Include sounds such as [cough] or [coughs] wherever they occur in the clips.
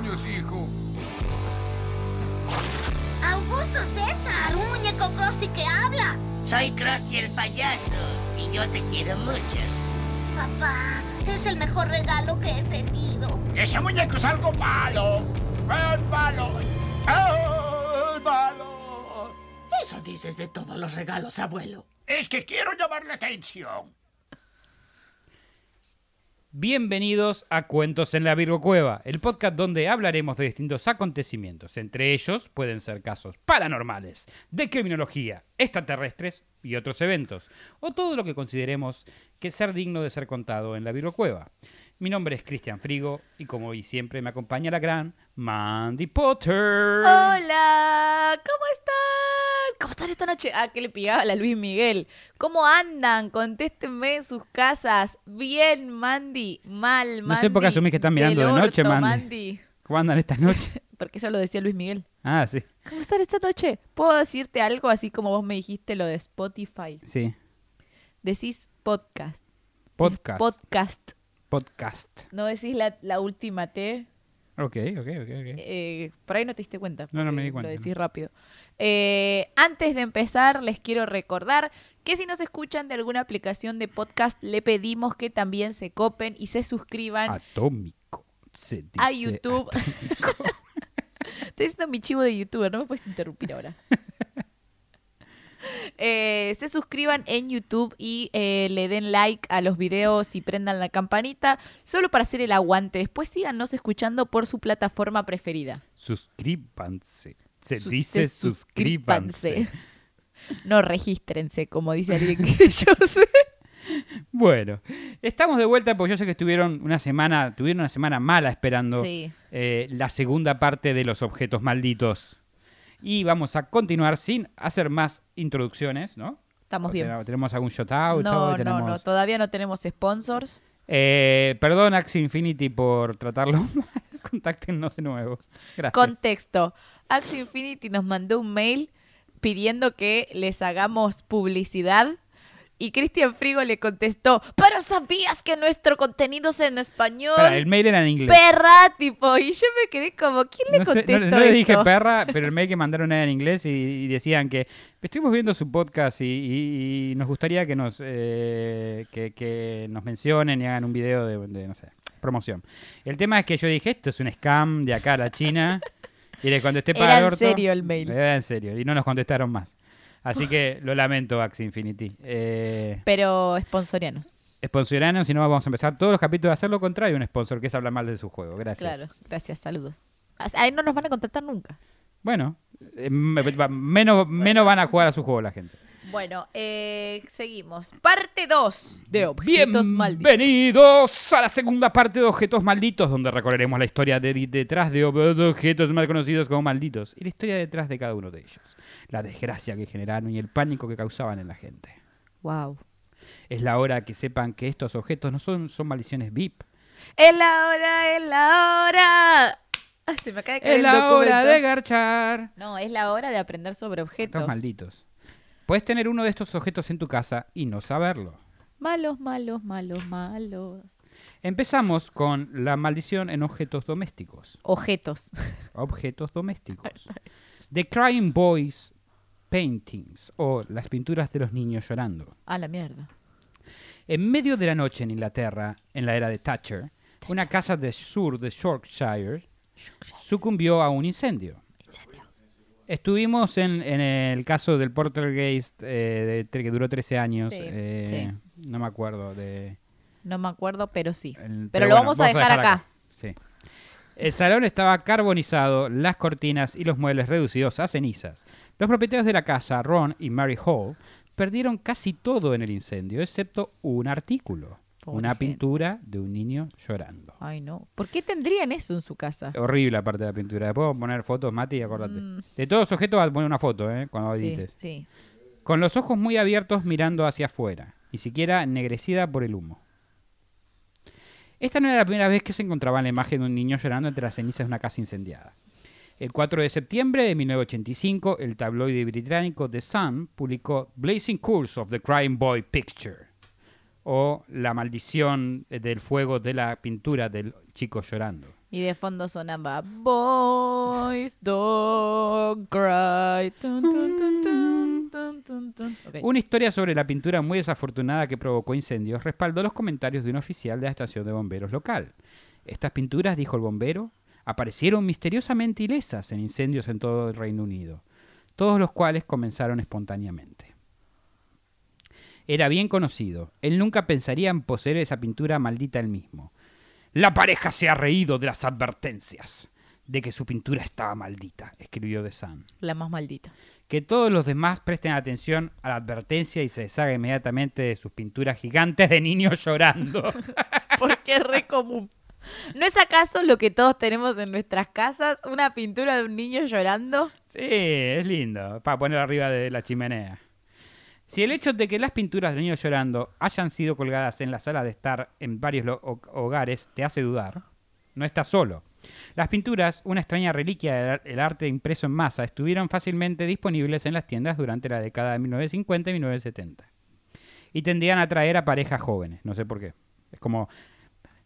años, hijo. Augusto César, un muñeco Krusty que habla. Soy Krusty el payaso y yo te quiero mucho. Papá, es el mejor regalo que he tenido. Ese muñeco es algo malo. Es malo. Es malo. Eso dices de todos los regalos, abuelo. Es que quiero llamar la atención. Bienvenidos a Cuentos en la Virgo Cueva, el podcast donde hablaremos de distintos acontecimientos. Entre ellos pueden ser casos paranormales, de criminología, extraterrestres y otros eventos, o todo lo que consideremos que ser digno de ser contado en la Virgo Cueva. Mi nombre es Cristian Frigo y como hoy siempre me acompaña la gran Mandy Potter. Hola, ¿cómo están? ¿Cómo están esta noche? Ah, que le pegaba a la Luis Miguel. ¿Cómo andan? Contéstenme en sus casas. Bien, Mandy. Mal, Mandy. No sé por qué asumís que están mirando de noche, Mandy. ¿Cómo andan esta noche? [laughs] Porque eso lo decía Luis Miguel. Ah, sí, ¿Cómo están esta noche? ¿Puedo decirte algo así como vos me dijiste lo de Spotify? sí. Decís podcast. Podcast. Podcast. Podcast. No decís la, la última T. Ok, ok, ok, ok. Eh, por ahí no te diste cuenta. No, no me di cuenta, Lo decís no. rápido. Eh, antes de empezar, les quiero recordar que si nos escuchan de alguna aplicación de podcast, le pedimos que también se copen y se suscriban. Atómico. Se dice A YouTube. atómico. [laughs] Estoy haciendo mi chivo de youtuber, no me puedes interrumpir ahora. [laughs] [laughs] Eh, se suscriban en YouTube y eh, le den like a los videos y prendan la campanita solo para hacer el aguante. Después síganos escuchando por su plataforma preferida. Suscríbanse. Se Sus- dice se suscríbanse. [laughs] No regístrense, como dice alguien que [laughs] yo sé. Bueno, estamos de vuelta porque yo sé que estuvieron una semana, tuvieron una semana mala esperando Sí. eh, la segunda parte de los objetos malditos. Y vamos a continuar sin hacer más introducciones, ¿no? Estamos bien. Tenemos- algún shoutout. No, hoy no, tenemos... no, todavía no tenemos sponsors. Eh, perdón, Axie Infinity, por tratarlo [laughs] mal. Contáctenos de nuevo. Gracias. Contexto. Axie Infinity nos mandó un mail pidiendo que les hagamos publicidad y Cristian Frigo le contestó, pero sabías que nuestro contenido es en español. Espera, el mail era en inglés. Perra, tipo, y yo me quedé como, ¿quién le no, sé, contestó no- no le dije perra, [laughs] pero el mail que mandaron era en inglés y, y decían que estuvimos viendo su podcast y, y- y nos gustaría que nos eh, que, que nos mencionen y hagan un video de, de, no sé, promoción. El tema es que yo dije, esto es un scam de acá a la China. y les contesté [laughs] para Era el en orto. serio el mail. Era en serio. Y no nos contestaron más. Así que lo lamento, Axie Infinity. Eh, Pero sponsorianos, Sponsoranos, si no vamos a empezar todos los capítulos a hacer lo contrario, un sponsor que es hablar mal de su juego. Gracias. claro. Gracias, saludos. Ahí no nos van a contactar nunca. Bueno, eh, menos, menos van a jugar a su juego la gente. Bueno, eh, seguimos. Parte 2 de objetos malditos. Bienvenidos a la segunda parte de Objetos Malditos, donde recorreremos la historia de, detrás de ob- objetos mal conocidos como malditos y la historia detrás de cada uno de ellos. La desgracia que generaron y el pánico que causaban en la gente. Wow. Es la hora que sepan que estos objetos no son, son maldiciones VIP. Es la hora, es la hora. Ah, se me acaba de caer Es el la hora documento. de garchar. No, es la hora de aprender sobre objetos. Objetos malditos. Puedes tener uno de estos objetos en tu casa y no saberlo. Malos, malos, malos, malos. Empezamos con la maldición en objetos domésticos. Objetos. Objetos domésticos. [laughs] The Crying Boys Paintings o las pinturas de los niños llorando. A la mierda. En medio de la noche en Inglaterra, en la era de Thatcher, una casa del sur de Yorkshire sucumbió a un incendio. Estuvimos en, en el caso del Poltergeist eh, de- que duró 13 años. Sí, eh, No me acuerdo de... No me acuerdo, pero sí. el- Pero lo vamos a dejar acá. Sí. El salón estaba carbonizado, las cortinas y los muebles reducidos a cenizas. Los propietarios de la casa, Ron y Mary Hall, perdieron casi todo en el incendio, excepto un artículo. Pobre una gente. pintura de un niño llorando. Ay, no. ¿Por qué tendrían eso en su casa? Horrible aparte de la pintura. Después vamos a poner fotos, Mati, acordate. Mm. De todos los objetos vas a poner una foto, ¿eh? Cuando Sí, edites. sí. Con los ojos muy abiertos mirando hacia afuera, ni siquiera ennegrecida por el humo. Esta no era la primera vez que se encontraba la imagen de un niño llorando entre las cenizas de una casa incendiada. El 4 de septiembre de 1985, el tabloide británico The Sun publicó Blazing Curse of the Crying Boy Picture, o La maldición del fuego de la pintura del chico llorando. Y de fondo sonaba Boys Don't Cry. Una historia sobre la pintura muy desafortunada que provocó incendios respaldó los comentarios de un oficial de la estación de bomberos local. Estas pinturas, dijo el bombero, aparecieron misteriosamente ilesas en incendios en todo el Reino Unido, todos los cuales comenzaron espontáneamente. Era bien conocido, él nunca pensaría en poseer esa pintura maldita él mismo. La pareja se ha reído de las advertencias de que su pintura estaba maldita, escribió The Sun. La más maldita. Que todos los demás presten atención a la advertencia y se deshaga inmediatamente de sus pinturas gigantes de niños llorando. [laughs] Porque es re común. ¿No es acaso lo que todos tenemos en nuestras casas? Una pintura de un niño llorando. sí, es lindo, para poner arriba de la chimenea. Si el hecho de que las pinturas de niños llorando hayan sido colgadas en la sala de estar en varios hogares te hace dudar, no estás solo. Las pinturas, una extraña reliquia del ar- el arte impreso en masa, estuvieron fácilmente disponibles en las tiendas durante la década de 1950 y 1970. Y tendían a atraer a parejas jóvenes, no sé por qué. Es como,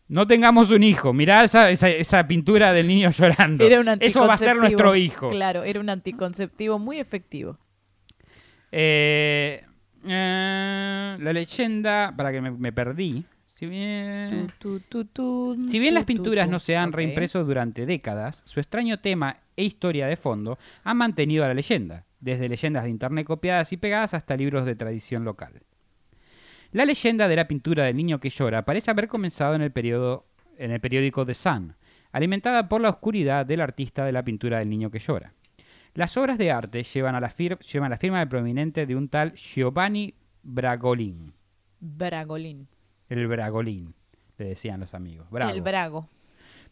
no tengamos un hijo, mirá esa, esa, esa pintura del niño [laughs] llorando. Era un Eso va a ser nuestro hijo. Claro, era un anticonceptivo muy efectivo. Eh, eh, la leyenda, para que me, me perdí. Si bien, Tu, tu, tu, tu, si bien las tu, tu, pinturas tu. no se han reimpreso durante décadas, su extraño tema e historia de fondo han mantenido a la leyenda, desde leyendas de internet copiadas y pegadas hasta libros de tradición local. La leyenda de la pintura del niño que llora parece haber comenzado en el, periodo, en el periódico The Sun, alimentada por la oscuridad del artista de la pintura del niño que llora. Las obras de arte llevan, a la, fir- llevan la firma de prominente de un tal Giovanni Bragolin. Bragolín. El Bragolin, le decían los amigos. Bravo. El Brago.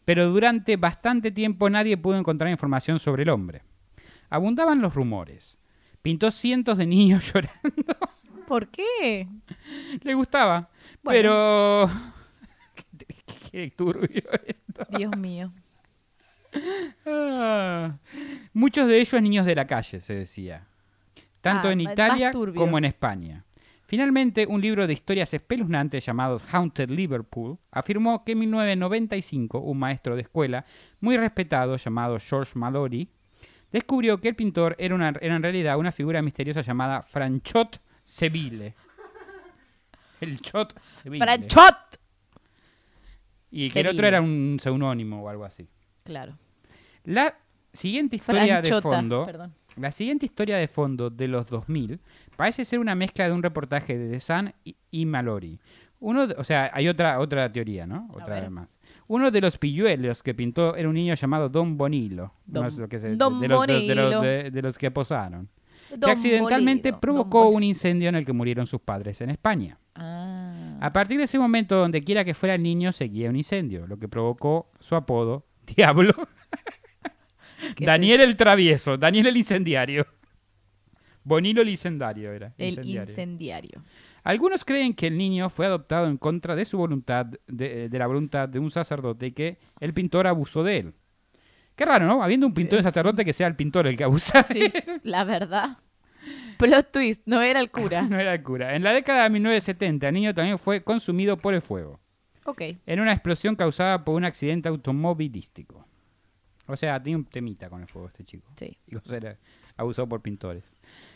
Pero durante bastante tiempo nadie pudo encontrar información sobre el hombre. Abundaban los rumores. Pintó cientos de niños [laughs] llorando. ¿Por qué? Le gustaba. Bueno. Pero... [laughs] qué, qué- qué turbio esto. Dios mío. [laughs] Ah. Muchos de ellos niños de la calle, se decía. Tanto Ah, en Italia como en España. Finalmente, un libro de historias espeluznantes llamado Haunted Liverpool afirmó que en 1995 un maestro de escuela muy respetado llamado George Mallory descubrió que el pintor era, una- era en realidad una figura misteriosa llamada Franchot Seville. El Chot Seville. ¡Franchot! Y que el otro era un seudónimo o algo así. Claro. La siguiente historia de fondo, Perdón. la siguiente historia de fondo de los 2000 parece ser una mezcla de un reportaje de The Sun y, y Mallory. Uno, de- o sea, hay otra otra teoría, ¿no? Otra vez más. Uno de los pilluelos que pintó era un niño llamado Don Bonilo, Don- no sé lo que se- Don de, los, de- los- Bonilo. de- de los que posaron, que accidentalmente provocó un incendio en el que murieron sus padres en España. Ah. A partir de ese momento, donde quiera que fuera el niño, seguía un incendio, lo que provocó su apodo, [laughs] Diablo. [laughs] ¿Qué es Daniel el travieso, Daniel el incendiario. Bonilo el incendiario era. El incendiario. incendiario. Algunos creen que el niño fue adoptado en contra de su voluntad, de, de la voluntad de un sacerdote y que el pintor abusó de él. Qué raro, ¿no? Habiendo un pintor y sacerdote que sea el pintor el que abusa. de Sí, la verdad. Plot twist, no era el cura. [laughs] No era el cura. En la década de 1970, el niño también fue consumido por el fuego. Ok. en una explosión causada por un accidente automovilístico. O sea, tiene un temita con el fuego este chico. Sí. [laughs] Y o sea, era abusado por pintores.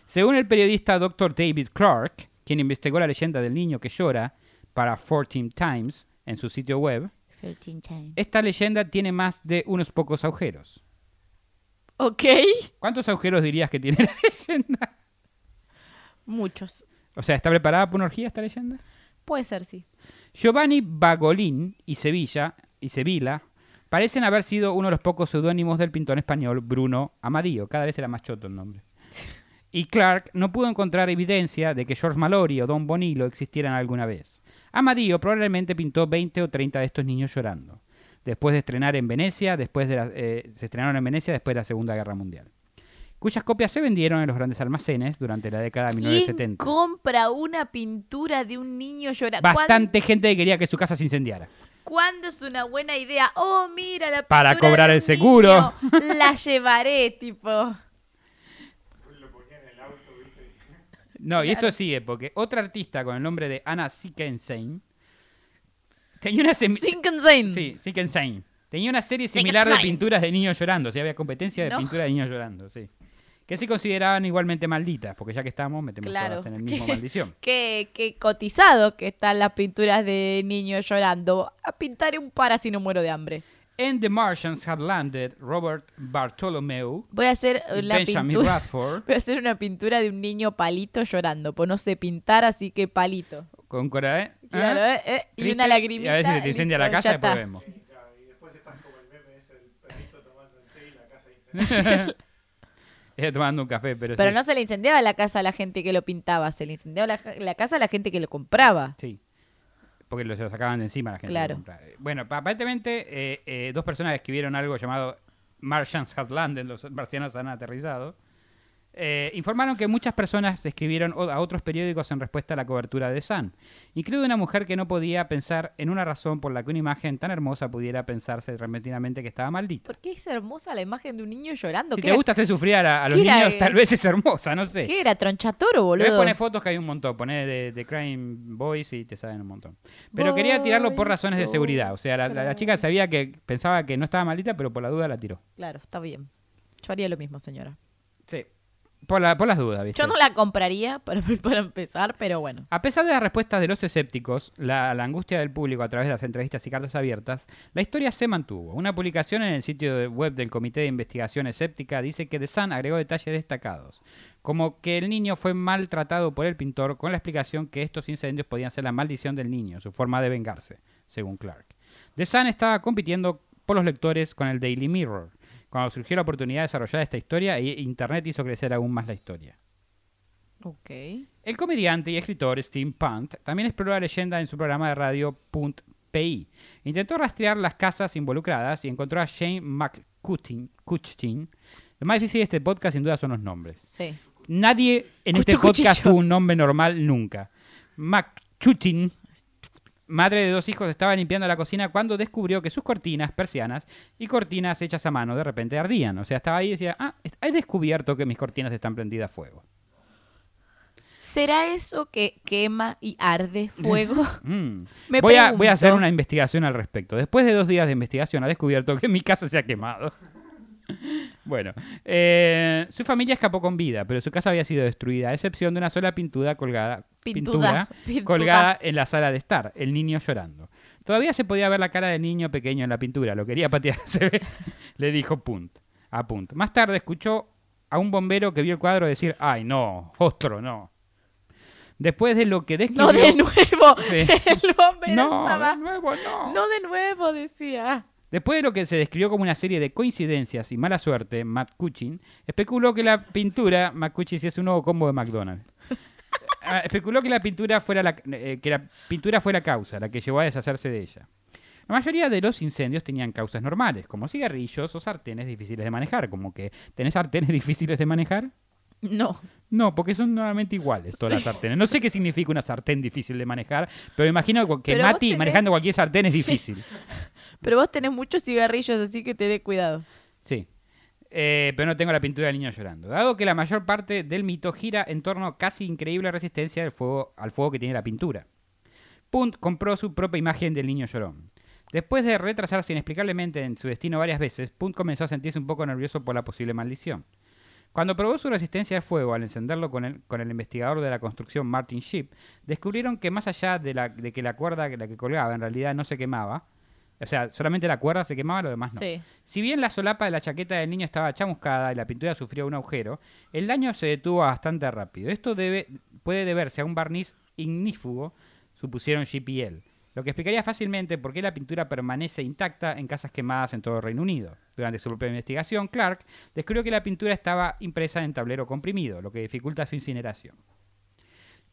Según el periodista Dr. David Clark, quien investigó la leyenda del niño que llora para 14 Times en su sitio web, 13 times. esta leyenda tiene más de unos pocos agujeros. Ok. ¿Cuántos agujeros dirías que tiene [laughs] la leyenda? Muchos. O sea, ¿está preparada para una orgía esta leyenda? Puede ser, sí. Giovanni Bagolin y Sevilla y Sevilla parecen haber sido uno de los pocos seudónimos del pintor español Bruno Amadío. Cada vez era más choto el nombre. [laughs] Y Clark no pudo encontrar evidencia de que George Mallory o Don Bonilo existieran alguna vez. Amadío probablemente pintó 20 o 30 de estos niños llorando. Después de estrenar en Venecia, después de la- eh, se estrenaron en Venecia después de la Segunda Guerra Mundial. Cuyas copias se vendieron en los grandes almacenes durante la década de ¿Quién 1970. compra una pintura de un niño llorando? Bastante gente que quería que su casa se incendiara. ¿Cuándo es una buena idea? Oh, mira la Para pintura cobrar el seguro. niño. [laughs] La llevaré, tipo. No, y esto sigue, porque otra artista con el nombre de Anna Sickenstein tenía una. Sí. Tenía una serie similar de pinturas de niños llorando. O sea, había competencia de No. pintura de niños llorando, sí. Que se consideraban igualmente malditas, porque ya que estamos, metemos Claro. todas en el [laughs] mismo maldición. Qué, qué cotizado que están las pinturas de niños llorando. A pintar un par así no muero de hambre. And the Martians had landed Robert Bartholomew, Voy a hacer la Benjamin pintura. Bradford, [laughs] Voy a hacer una pintura de un niño palito llorando. Pues no sé pintar, así que palito. con Cora, ¿eh? Claro, ¿Ah? eh, eh, y Triste, una lagrimita. Y a ver si se te incendia la casa, ya después está. vemos. Ella tomando [laughs] un café, pero, Pero sí. no se le incendiaba la casa a la gente que lo pintaba, se le incendiaba la, la casa a la gente que lo compraba. Sí. Porque lo, se lo sacaban de encima la gente. que Claro. lo compraba. Bueno, pa- aparentemente eh, eh, dos personas escribieron algo llamado Martians Had Landed, los marcianos han aterrizado. Eh, informaron que muchas personas escribieron a otros periódicos en respuesta a la cobertura de Sun, incluida una mujer que no podía pensar en una razón por la que una imagen tan hermosa pudiera pensarse repentinamente que estaba maldita. ¿Por qué es hermosa la imagen de un niño llorando? Si ¿Qué te era, gusta hacer sufrir a, la- a los ¿Qué era, niños, tal vez es hermosa, no sé. ¿Qué era? ¿Tronchatoro, boludo? poner fotos que hay un montón, poner de, de Crime Boys y te salen un montón. Pero quería tirarlo por razones de seguridad. O sea, la, la- la chica sabía que pensaba que no estaba maldita, pero por la duda la tiró. Claro, está bien. Yo haría lo mismo, señora. Sí. Por, la- por las dudas, ¿viste? Yo no la compraría para, [laughs] para empezar, pero bueno. A pesar de las respuestas de los escépticos, la, la angustia del público a través de las entrevistas y cartas abiertas, la historia se mantuvo. Una publicación en el sitio web del Comité de Investigación Escéptica dice que The Sun agregó detalles destacados, como que el niño fue maltratado por el pintor con la explicación que estos incendios podían ser la maldición del niño, su forma de vengarse, según Clark. The Sun estaba compitiendo por los lectores con el Daily Mirror, cuando surgió la oportunidad de desarrollar esta historia Internet hizo crecer aún más la historia. Ok. El comediante y escritor Steve Punt también exploró la leyenda en su programa de radio Punt PI. Intentó rastrear las casas involucradas y encontró a Shane McCutcheon. Lo más difícil de este podcast sin duda son los nombres. Sí. Nadie en este Cucho podcast cuchillo. tuvo un nombre normal nunca. McCutcheon, madre de dos hijos, estaba limpiando la cocina cuando descubrió que sus cortinas, persianas y cortinas hechas a mano de repente ardían. O sea, estaba ahí y decía, ah, he descubierto que mis cortinas están prendidas a fuego. ¿Será eso que quema y arde fuego? [laughs] [laughs] Mm. Me voy, a, voy a hacer una investigación al respecto. Después de dos días de investigación ha descubierto que mi casa se ha quemado. Bueno, eh, su familia escapó con vida, pero su casa había sido destruida, a excepción de una sola pintura colgada, colgada en la sala de estar, el niño llorando. Todavía se podía ver la cara del niño pequeño en la pintura, lo quería patear, [laughs] se ve, le dijo Punt, a Punt. Más tarde escuchó a un bombero que vio el cuadro decir, ay no, otro no. Después de lo que describió... No de nuevo. [laughs] Sí. El bombero No, estaba- de nuevo no. No de nuevo, decía. Después de lo que se describió como una serie de coincidencias y mala suerte, Matt Cuchin especuló que la pintura, Matt Cuchin sí es un nuevo combo de McDonald's, [laughs] Ah, especuló que la pintura fuera la, eh, que la pintura fue la causa, la que llevó a deshacerse de ella. La mayoría de los incendios tenían causas normales, como cigarrillos o sartenes difíciles de manejar, como que ¿tenés sartenes [laughs] difíciles de manejar? No. No, porque son normalmente iguales todas las sartenes. No sé qué significa una sartén difícil de manejar, pero imagino que Pero Mati tenés- manejando cualquier sartén es difícil. [laughs] Pero vos tenés muchos cigarrillos, así que te dé cuidado. Sí. Eh, pero no tengo la pintura del niño llorando. Dado que la mayor parte del mito gira en torno a casi increíble resistencia del fuego, al fuego que tiene la pintura. Punt compró su propia imagen del niño llorón. Después de retrasarse inexplicablemente en su destino varias veces, Punt comenzó a sentirse un poco nervioso por la posible maldición. Cuando probó su resistencia al fuego al encenderlo con el, con el investigador de la construcción Martin Ship, descubrieron que más allá de, la, de que la cuerda que la que colgaba en realidad no se quemaba, o sea, solamente la cuerda se quemaba, lo demás no. Sí. Si bien la solapa de la chaqueta del niño estaba chamuscada y la pintura sufrió un agujero, el daño se detuvo bastante rápido. Esto debe, puede deberse a un barniz ignífugo, supusieron él, lo que explicaría fácilmente por qué la pintura permanece intacta en casas quemadas en todo el Reino Unido. Durante su propia investigación, Clark descubrió que la pintura estaba impresa en tablero comprimido, lo que dificulta su incineración.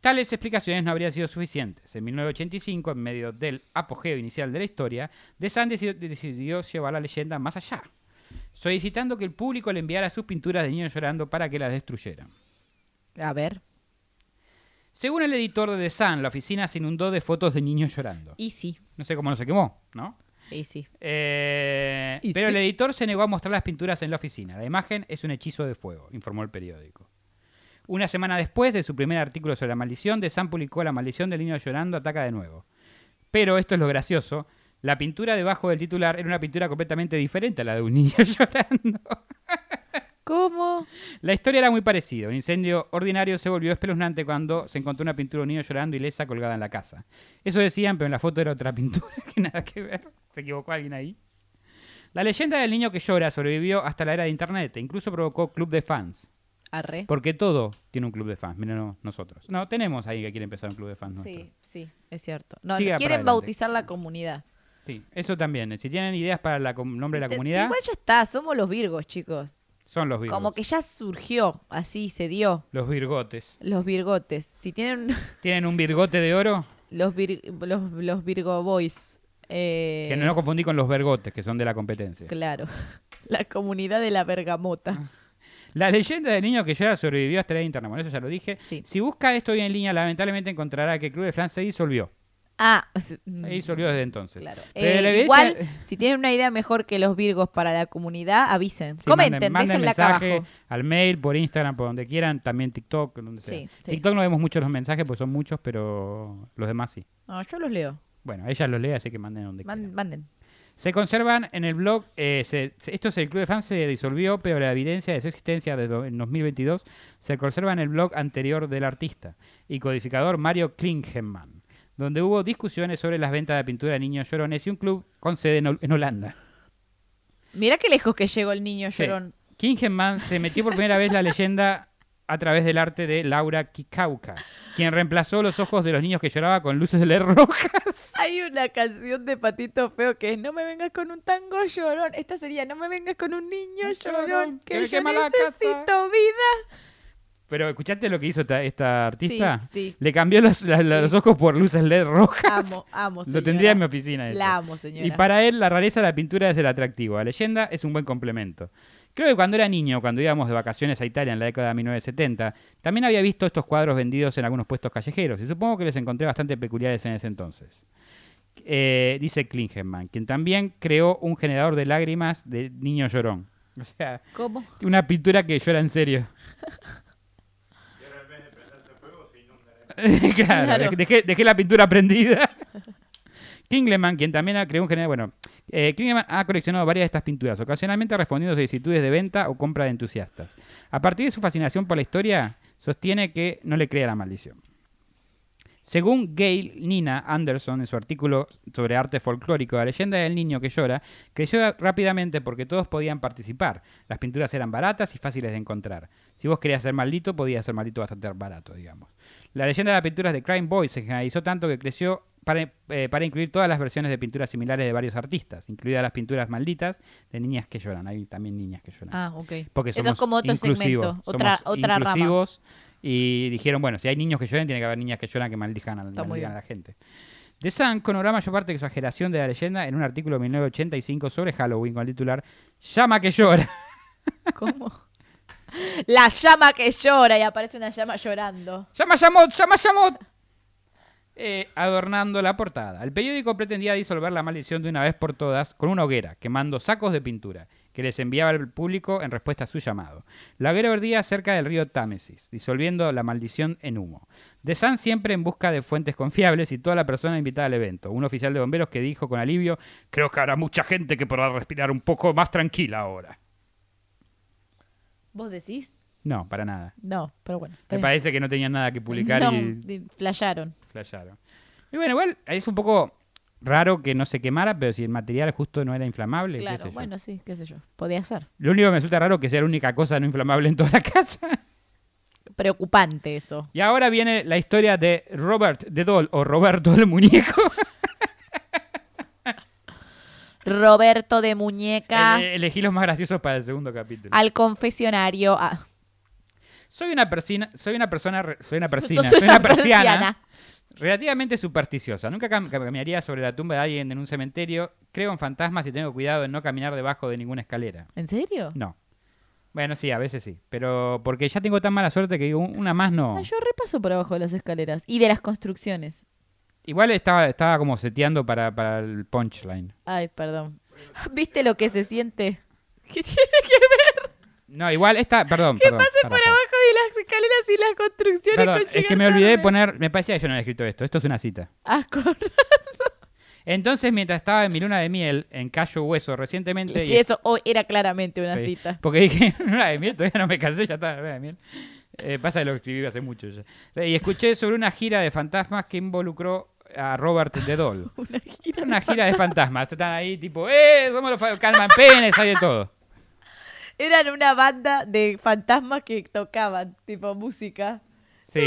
Tales explicaciones no habrían sido suficientes. En 1985, en medio del apogeo inicial de la historia, The Sun decidió, decidió llevar la leyenda más allá, solicitando que el público le enviara sus pinturas de niños llorando para que las destruyeran. A ver. Según el editor de The Sun, la oficina se inundó de fotos de niños llorando. Y sí. No sé cómo no se quemó, ¿no? Y sí. Eh, Y pero sí. el editor se negó a mostrar las pinturas en la oficina. La imagen es un hechizo de fuego, informó el periódico. Una semana después de su primer artículo sobre la maldición, The Sun publicó La maldición del niño llorando ataca de nuevo. Pero esto es lo gracioso. La pintura debajo del titular era una pintura completamente diferente a la de un [laughs] niño llorando. ¿Cómo? La historia era muy parecida. Un incendio ordinario se volvió espeluznante cuando se encontró una pintura de un niño llorando ilesa colgada en la casa. Eso decían, pero en la foto era otra [laughs] pintura que nada que ver. ¿Se equivocó alguien ahí? La leyenda del niño que llora sobrevivió hasta la era de Internet e incluso provocó club de fans. Arre. Porque todo tiene un club de fans, miren no, nosotros. No, tenemos ahí que quiere empezar un club de fans. nuestro. Sí, sí, es cierto. No, Siga quieren bautizar la comunidad. Sí, eso también. Si tienen ideas para el nombre de la comunidad, Igual ya está, somos los virgos, chicos. son los virgos. Como que ya surgió, así se dio. Los virgotes. Los virgotes. Si tienen [laughs] ¿Tienen un virgote de oro? los, vir- los, los Virgo Boys. eh, Que no lo confundí con los vergotes, que son de la competencia. Claro. [laughs] La comunidad de la bergamota. [laughs] La leyenda del niño que llora sobrevivió hasta la internet. Bueno, eso ya lo dije. Sí. Si busca esto hoy en línea, lamentablemente encontrará que el Club de France se disolvió. Ah, [laughs] Se disolvió desde entonces. claro. Eh, igual, si tienen una idea mejor que los virgos para la comunidad, avisen. Sí, Comenten, manden, manden acá mensaje abajo. al mail, por Instagram, por donde quieran, también TikTok, donde sea. Sí. TikTok no vemos muchos los mensajes, pues son muchos, pero los demás sí. No, yo los leo. Bueno, ella los lee, así que manden donde Man- quieran. manden. Se conservan en el blog, eh, se- esto es el Club de Fans se disolvió, pero la evidencia de su existencia desde en 2022 se conserva en el blog anterior del artista y codificador Mario Klingemann, donde hubo discusiones sobre las ventas de pintura de niños llorones y un club con sede en, Hol- en Holanda. Mira qué lejos que llegó el niño Sí. llorón. Klingemann se metió por primera vez la leyenda a través del arte de Laura Kikauka, quien reemplazó los ojos de los niños que lloraba con luces de LED rojas. [laughs] Hay una canción de Patito Feo que es No me vengas con un tango llorón. Esta sería No me vengas con un niño Llorón, llorón, que yo necesito casa". vida. Pero ¿escuchaste lo que hizo esta, esta artista? Sí, sí. Le cambió los, la- los ojos por luces LED rojas. Amo, amo, Lo tendría en mi oficina. La amo, señora. Y para él, la rareza de la pintura es el atractivo. La leyenda es un buen complemento. Creo que cuando era niño, cuando íbamos de vacaciones a Italia en la década de 1970, también había visto estos cuadros vendidos en algunos puestos callejeros y supongo que les encontré bastante peculiares en ese entonces. Eh, dice Klingemann, quien también creó un generador de lágrimas de niño llorón. [laughs] O sea, ¿Cómo? una pintura que llora en serio. [laughs] claro, Claro. Dejé, dejé la pintura prendida. [laughs] Kingleman, quien también ha creado un general, bueno, eh, ha coleccionado varias de estas pinturas, ocasionalmente respondiendo a solicitudes de venta o compra de entusiastas. A partir de su fascinación por la historia, sostiene que no le crea la maldición. Según Gail Nina Anderson en su artículo sobre arte folclórico, la leyenda del niño que llora creció rápidamente porque todos podían participar. Las pinturas eran baratas y fáciles de encontrar. Si vos querías ser maldito, podías ser maldito bastante barato, digamos. La leyenda de las pinturas de Crime Boy se generalizó tanto que creció para, eh, para incluir todas las versiones de pinturas similares de varios artistas, incluidas las pinturas malditas de niñas que lloran. Hay también niñas que lloran. Ah, ok. Porque Eso somos es como otro inclusivos, segmento, otra, somos otra rama. inclusivos y dijeron, bueno, si hay niños que lloran, tiene que haber niñas que lloran que maldijan a, la gente. The Sun conobró mayor parte de exageración de la leyenda en un artículo de 1985 sobre Halloween con el titular Llama que llora. [laughs] ¿Cómo? La llama que llora y aparece una llama llorando. ¡Llama Yamot! ¡Llama Yamot! Eh, adornando la portada. El periódico pretendía disolver la maldición de una vez por todas con una hoguera, quemando sacos de pintura, que les enviaba al público en respuesta a su llamado. La hoguera ardía cerca del río Támesis, disolviendo la maldición en humo. The Sun siempre en busca de fuentes confiables y toda la persona invitada al evento. Un oficial de bomberos que dijo con alivio, creo que habrá mucha gente que podrá respirar un poco más tranquila ahora. ¿Vos decís? No, para nada. No, pero bueno. Me bien. parece que no tenían nada que publicar [laughs] no, y flasharon. Flasharon. Y bueno, igual es un poco raro que no se quemara, pero si el material justo no era inflamable. qué sé Claro, yo. bueno, sí, qué sé yo. Podía ser. Lo único que me resulta raro es que sea la única cosa no inflamable en toda la casa. Preocupante eso. Y ahora viene la historia de Robert the Doll o Roberto el muñeco. Roberto de Muñeca Elegí los más graciosos para el segundo capítulo. al confesionario. Ah, Soy una persona, soy una persona, soy una [laughs] persona, soy una persiana. Relativamente supersticiosa. Nunca cam- caminaría sobre la tumba de alguien en un cementerio. Creo en fantasmas y tengo cuidado en no caminar debajo de ninguna escalera. ¿En serio? No. Bueno, sí, a veces sí. Pero porque ya tengo tan mala suerte que digo, una más no. Ah, yo repaso por abajo de las escaleras y de las construcciones. Igual estaba, estaba como seteando para, para el punchline. Ay, perdón. [laughs] ¿Viste lo que se siente? [laughs] ¿Qué tiene que ver? No, igual esta, perdón. Que perdón, pase perdón, por perdón. abajo de las escaleras y las construcciones Perdón, con es que me olvidé de poner, me parecía que yo no había escrito esto. Esto es una cita. Ah, [laughs] con- Entonces, mientras estaba en mi luna de miel en Cayo Hueso recientemente... Sí, y- eso hoy era claramente una Sí, cita. Porque dije, [laughs] luna de miel, todavía no me cansé, ya está, luna de miel. Eh, pasa que lo escribí hace mucho ya. Y escuché sobre una gira de fantasmas que involucró a Robert de Doll. [laughs] Una gira. Una gira de fantasmas. Están ahí tipo, ¡eh! Somos los Calman Penes, hay de todo. Eran una banda de fantasmas que tocaban, tipo música. Sí.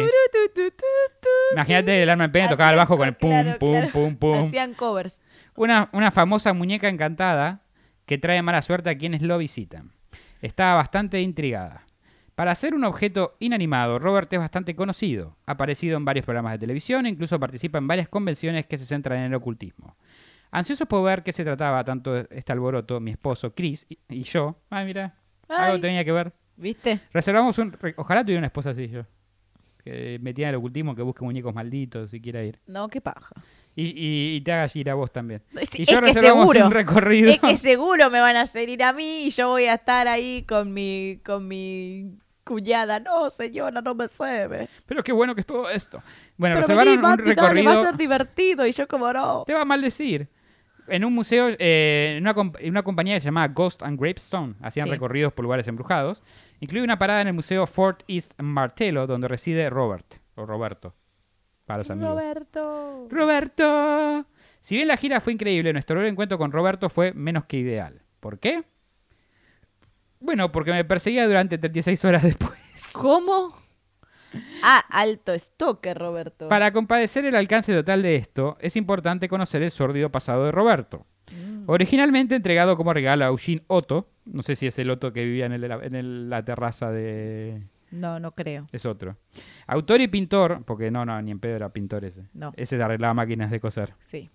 Imagínate el Alman Penes tocaba el bajo co- con el pum, claro, pum, claro. pum, pum. Hacían covers. Una, una famosa muñeca encantada que trae mala suerte a quienes lo visitan. Estaba bastante intrigada. Para ser un objeto inanimado, Robert es bastante conocido. Ha aparecido en varios programas de televisión e incluso participa en varias convenciones que se centran en el ocultismo. Ansiosos por ver qué se trataba tanto este alboroto, mi esposo Chris y, y yo. Ay, mira, algo tenía que ver. ¿Viste? Reservamos un. re- Ojalá tuviera una esposa así yo. Que metida en el ocultismo, que busque muñecos malditos si quiera ir. No, qué paja. Y, y- y te haga ir a vos también. Es, Y es yo que reservamos seguro. un recorrido. Es que seguro me van a hacer ir a mí y yo voy a estar ahí con mi, con mi cuñada. No, señora, no me cebe. Pero qué bueno que es todo esto. Bueno, Pero reservaron vení, un Mati, dale, recorrido. va a ser divertido. Y yo como no. Te va a maldecir. En un museo, eh, en, una, en una compañía que se llamaba Ghost and Gravestone, hacían Sí. recorridos por lugares embrujados. Incluye una parada en el museo Fort East Martello, donde reside Robert, o Roberto, para los amigos. Roberto. Roberto. Si bien la gira fue increíble, nuestro encuentro con Roberto fue menos que ideal. ¿Por qué? Bueno, porque me perseguía durante 36 horas después. ¿Cómo? Ah, alto stalker, Roberto. Para compadecer el alcance total de esto, es importante conocer el sórdido pasado de Roberto. Mm. Originalmente entregado como regalo a Eugene Otto, no sé si es el Otto que vivía en, el- en el- la terraza de... No, no creo. es otro. Autor y pintor, porque no, no, ni en pedo era pintor ese. No. Ese arreglaba máquinas de coser. Sí.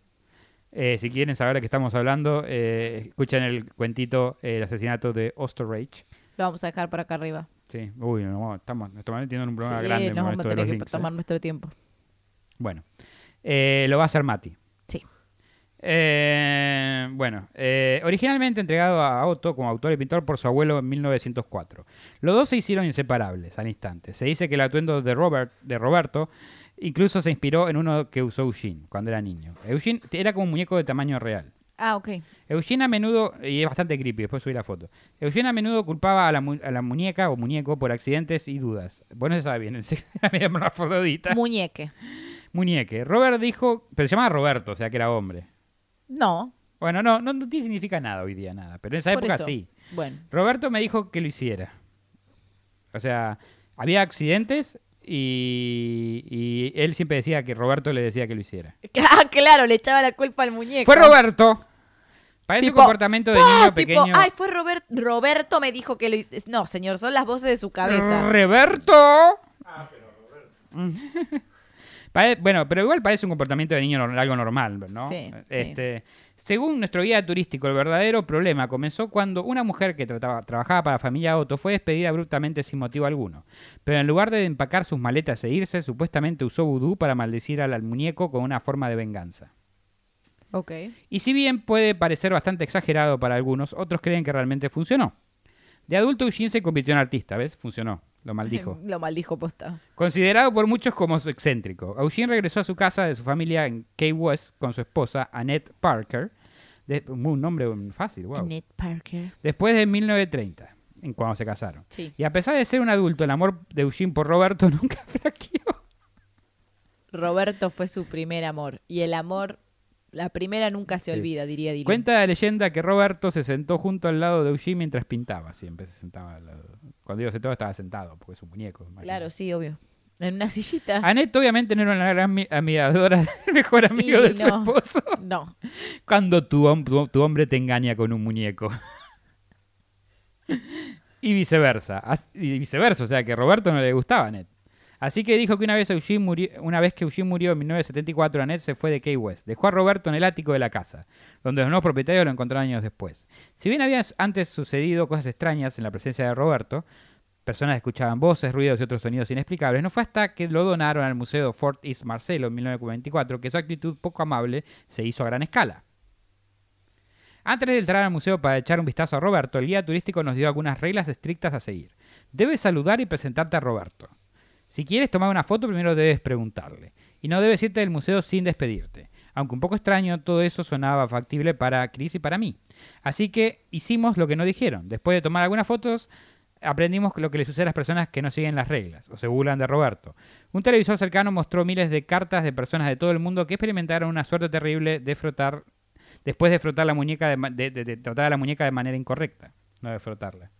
Eh, si quieren saber de qué estamos hablando, eh, escuchen el cuentito eh, El asesinato de Osterreich. Lo vamos a dejar por acá arriba. Sí, uy, no, estamos, estamos metiendo en un problema sí, grande nos con vamos esto a de tener los que links. ¿eh? tomar nuestro tiempo. Bueno, eh, lo va a hacer Mati. Sí. Eh, bueno, eh, originalmente entregado a Otto como autor y pintor por su abuelo en 1904. Los dos se hicieron inseparables al instante. Se dice que el atuendo de, Robert, de Roberto incluso se inspiró en uno que usó Eugene cuando era niño. Eugene era como un muñeco de tamaño real. Ah, ok. Eugene a menudo, y es bastante creepy, después subí la foto. Eugene a menudo culpaba a la, mu- a la muñeca o muñeco por accidentes y dudas. Bueno, se sabe bien, el sexo era. Muñeque. Muñeque. Robert dijo, pero se llamaba Roberto, o sea que era hombre. No. Bueno, no, no, no significa nada hoy día, nada. Pero en esa por época eso. sí. Bueno. Roberto me dijo que lo hiciera. O sea, había accidentes y, y él siempre decía que Roberto le decía que lo hiciera. [laughs] Ah, claro, le echaba la culpa al muñeco. ¡Fue Roberto! Parece Tipo, un comportamiento de Ah, niño tipo, pequeño. ay, fue Robert, Roberto me dijo que lo. No, señor, son las voces de su cabeza. ¡Roberto! [laughs] Pare- Bueno, pero igual parece un comportamiento de niño algo normal, ¿no? Sí, sí. Según nuestro guía turístico, el verdadero problema comenzó cuando una mujer que trataba- trabajaba para la familia Otto fue despedida abruptamente sin motivo alguno. Pero en lugar de empacar sus maletas e irse, supuestamente usó vudú para maldecir al, muñeco con una forma de venganza. Y si bien puede parecer bastante exagerado para algunos, otros creen que realmente funcionó. De adulto Eugene se convirtió en artista, ¿ves? Funcionó, lo maldijo. [laughs] Lo maldijo posta. Considerado por muchos como su excéntrico, Eugene regresó a su casa de su familia en Key West con su esposa Annette Parker. De- un nombre fácil, wow. Annette Parker. Después de 1930, en cuando se casaron. Sí. Y a pesar de ser un adulto, el amor de Eugene por Roberto [laughs] nunca fraqueó. Roberto fue su primer amor. Y el amor, la primera nunca se Sí. olvida, diría Dylan. Cuenta la leyenda que Roberto se sentó junto al lado de Eugene mientras pintaba. Siempre se sentaba al lado. Cuando digo sentado estaba sentado, porque es un muñeco. Claro, sí, obvio. En una sillita. Annette obviamente no era una gran mi- admiradora del [laughs] mejor amigo Y de su no. esposo. No. Cuando tu, tu- tu hombre te engaña con un muñeco. [laughs] y viceversa. Y viceversa, o sea que Roberto no le gustaba a Annette. Así que dijo que una vez, que Eugene murió en 1974, Annette se fue de Key West. Dejó a Roberto en el ático de la casa, donde los nuevos propietarios lo encontraron años después. Si bien había antes sucedido cosas extrañas en la presencia de Roberto, personas escuchaban voces, ruidos y otros sonidos inexplicables, no fue hasta que lo donaron al Museo Fort East Marcelo en 1944 que su actitud poco amable se hizo a gran escala. Antes de entrar al museo para echar un vistazo a Roberto, el guía turístico nos dio algunas reglas estrictas a seguir. Debes saludar y presentarte a Roberto. Si quieres tomar una foto, primero debes preguntarle. Y no debes irte del museo sin despedirte. Aunque un poco extraño, todo eso sonaba factible para Chris y para mí. Así que hicimos lo que nos dijeron. Después de tomar algunas fotos, aprendimos lo que le sucede a las personas que no siguen las reglas o se burlan de Roberto. Un televisor cercano mostró miles de cartas de personas de todo el mundo que experimentaron una suerte terrible de frotar después de frotar la muñeca de, de- de- de tratar a la muñeca de manera incorrecta, no de frotarla.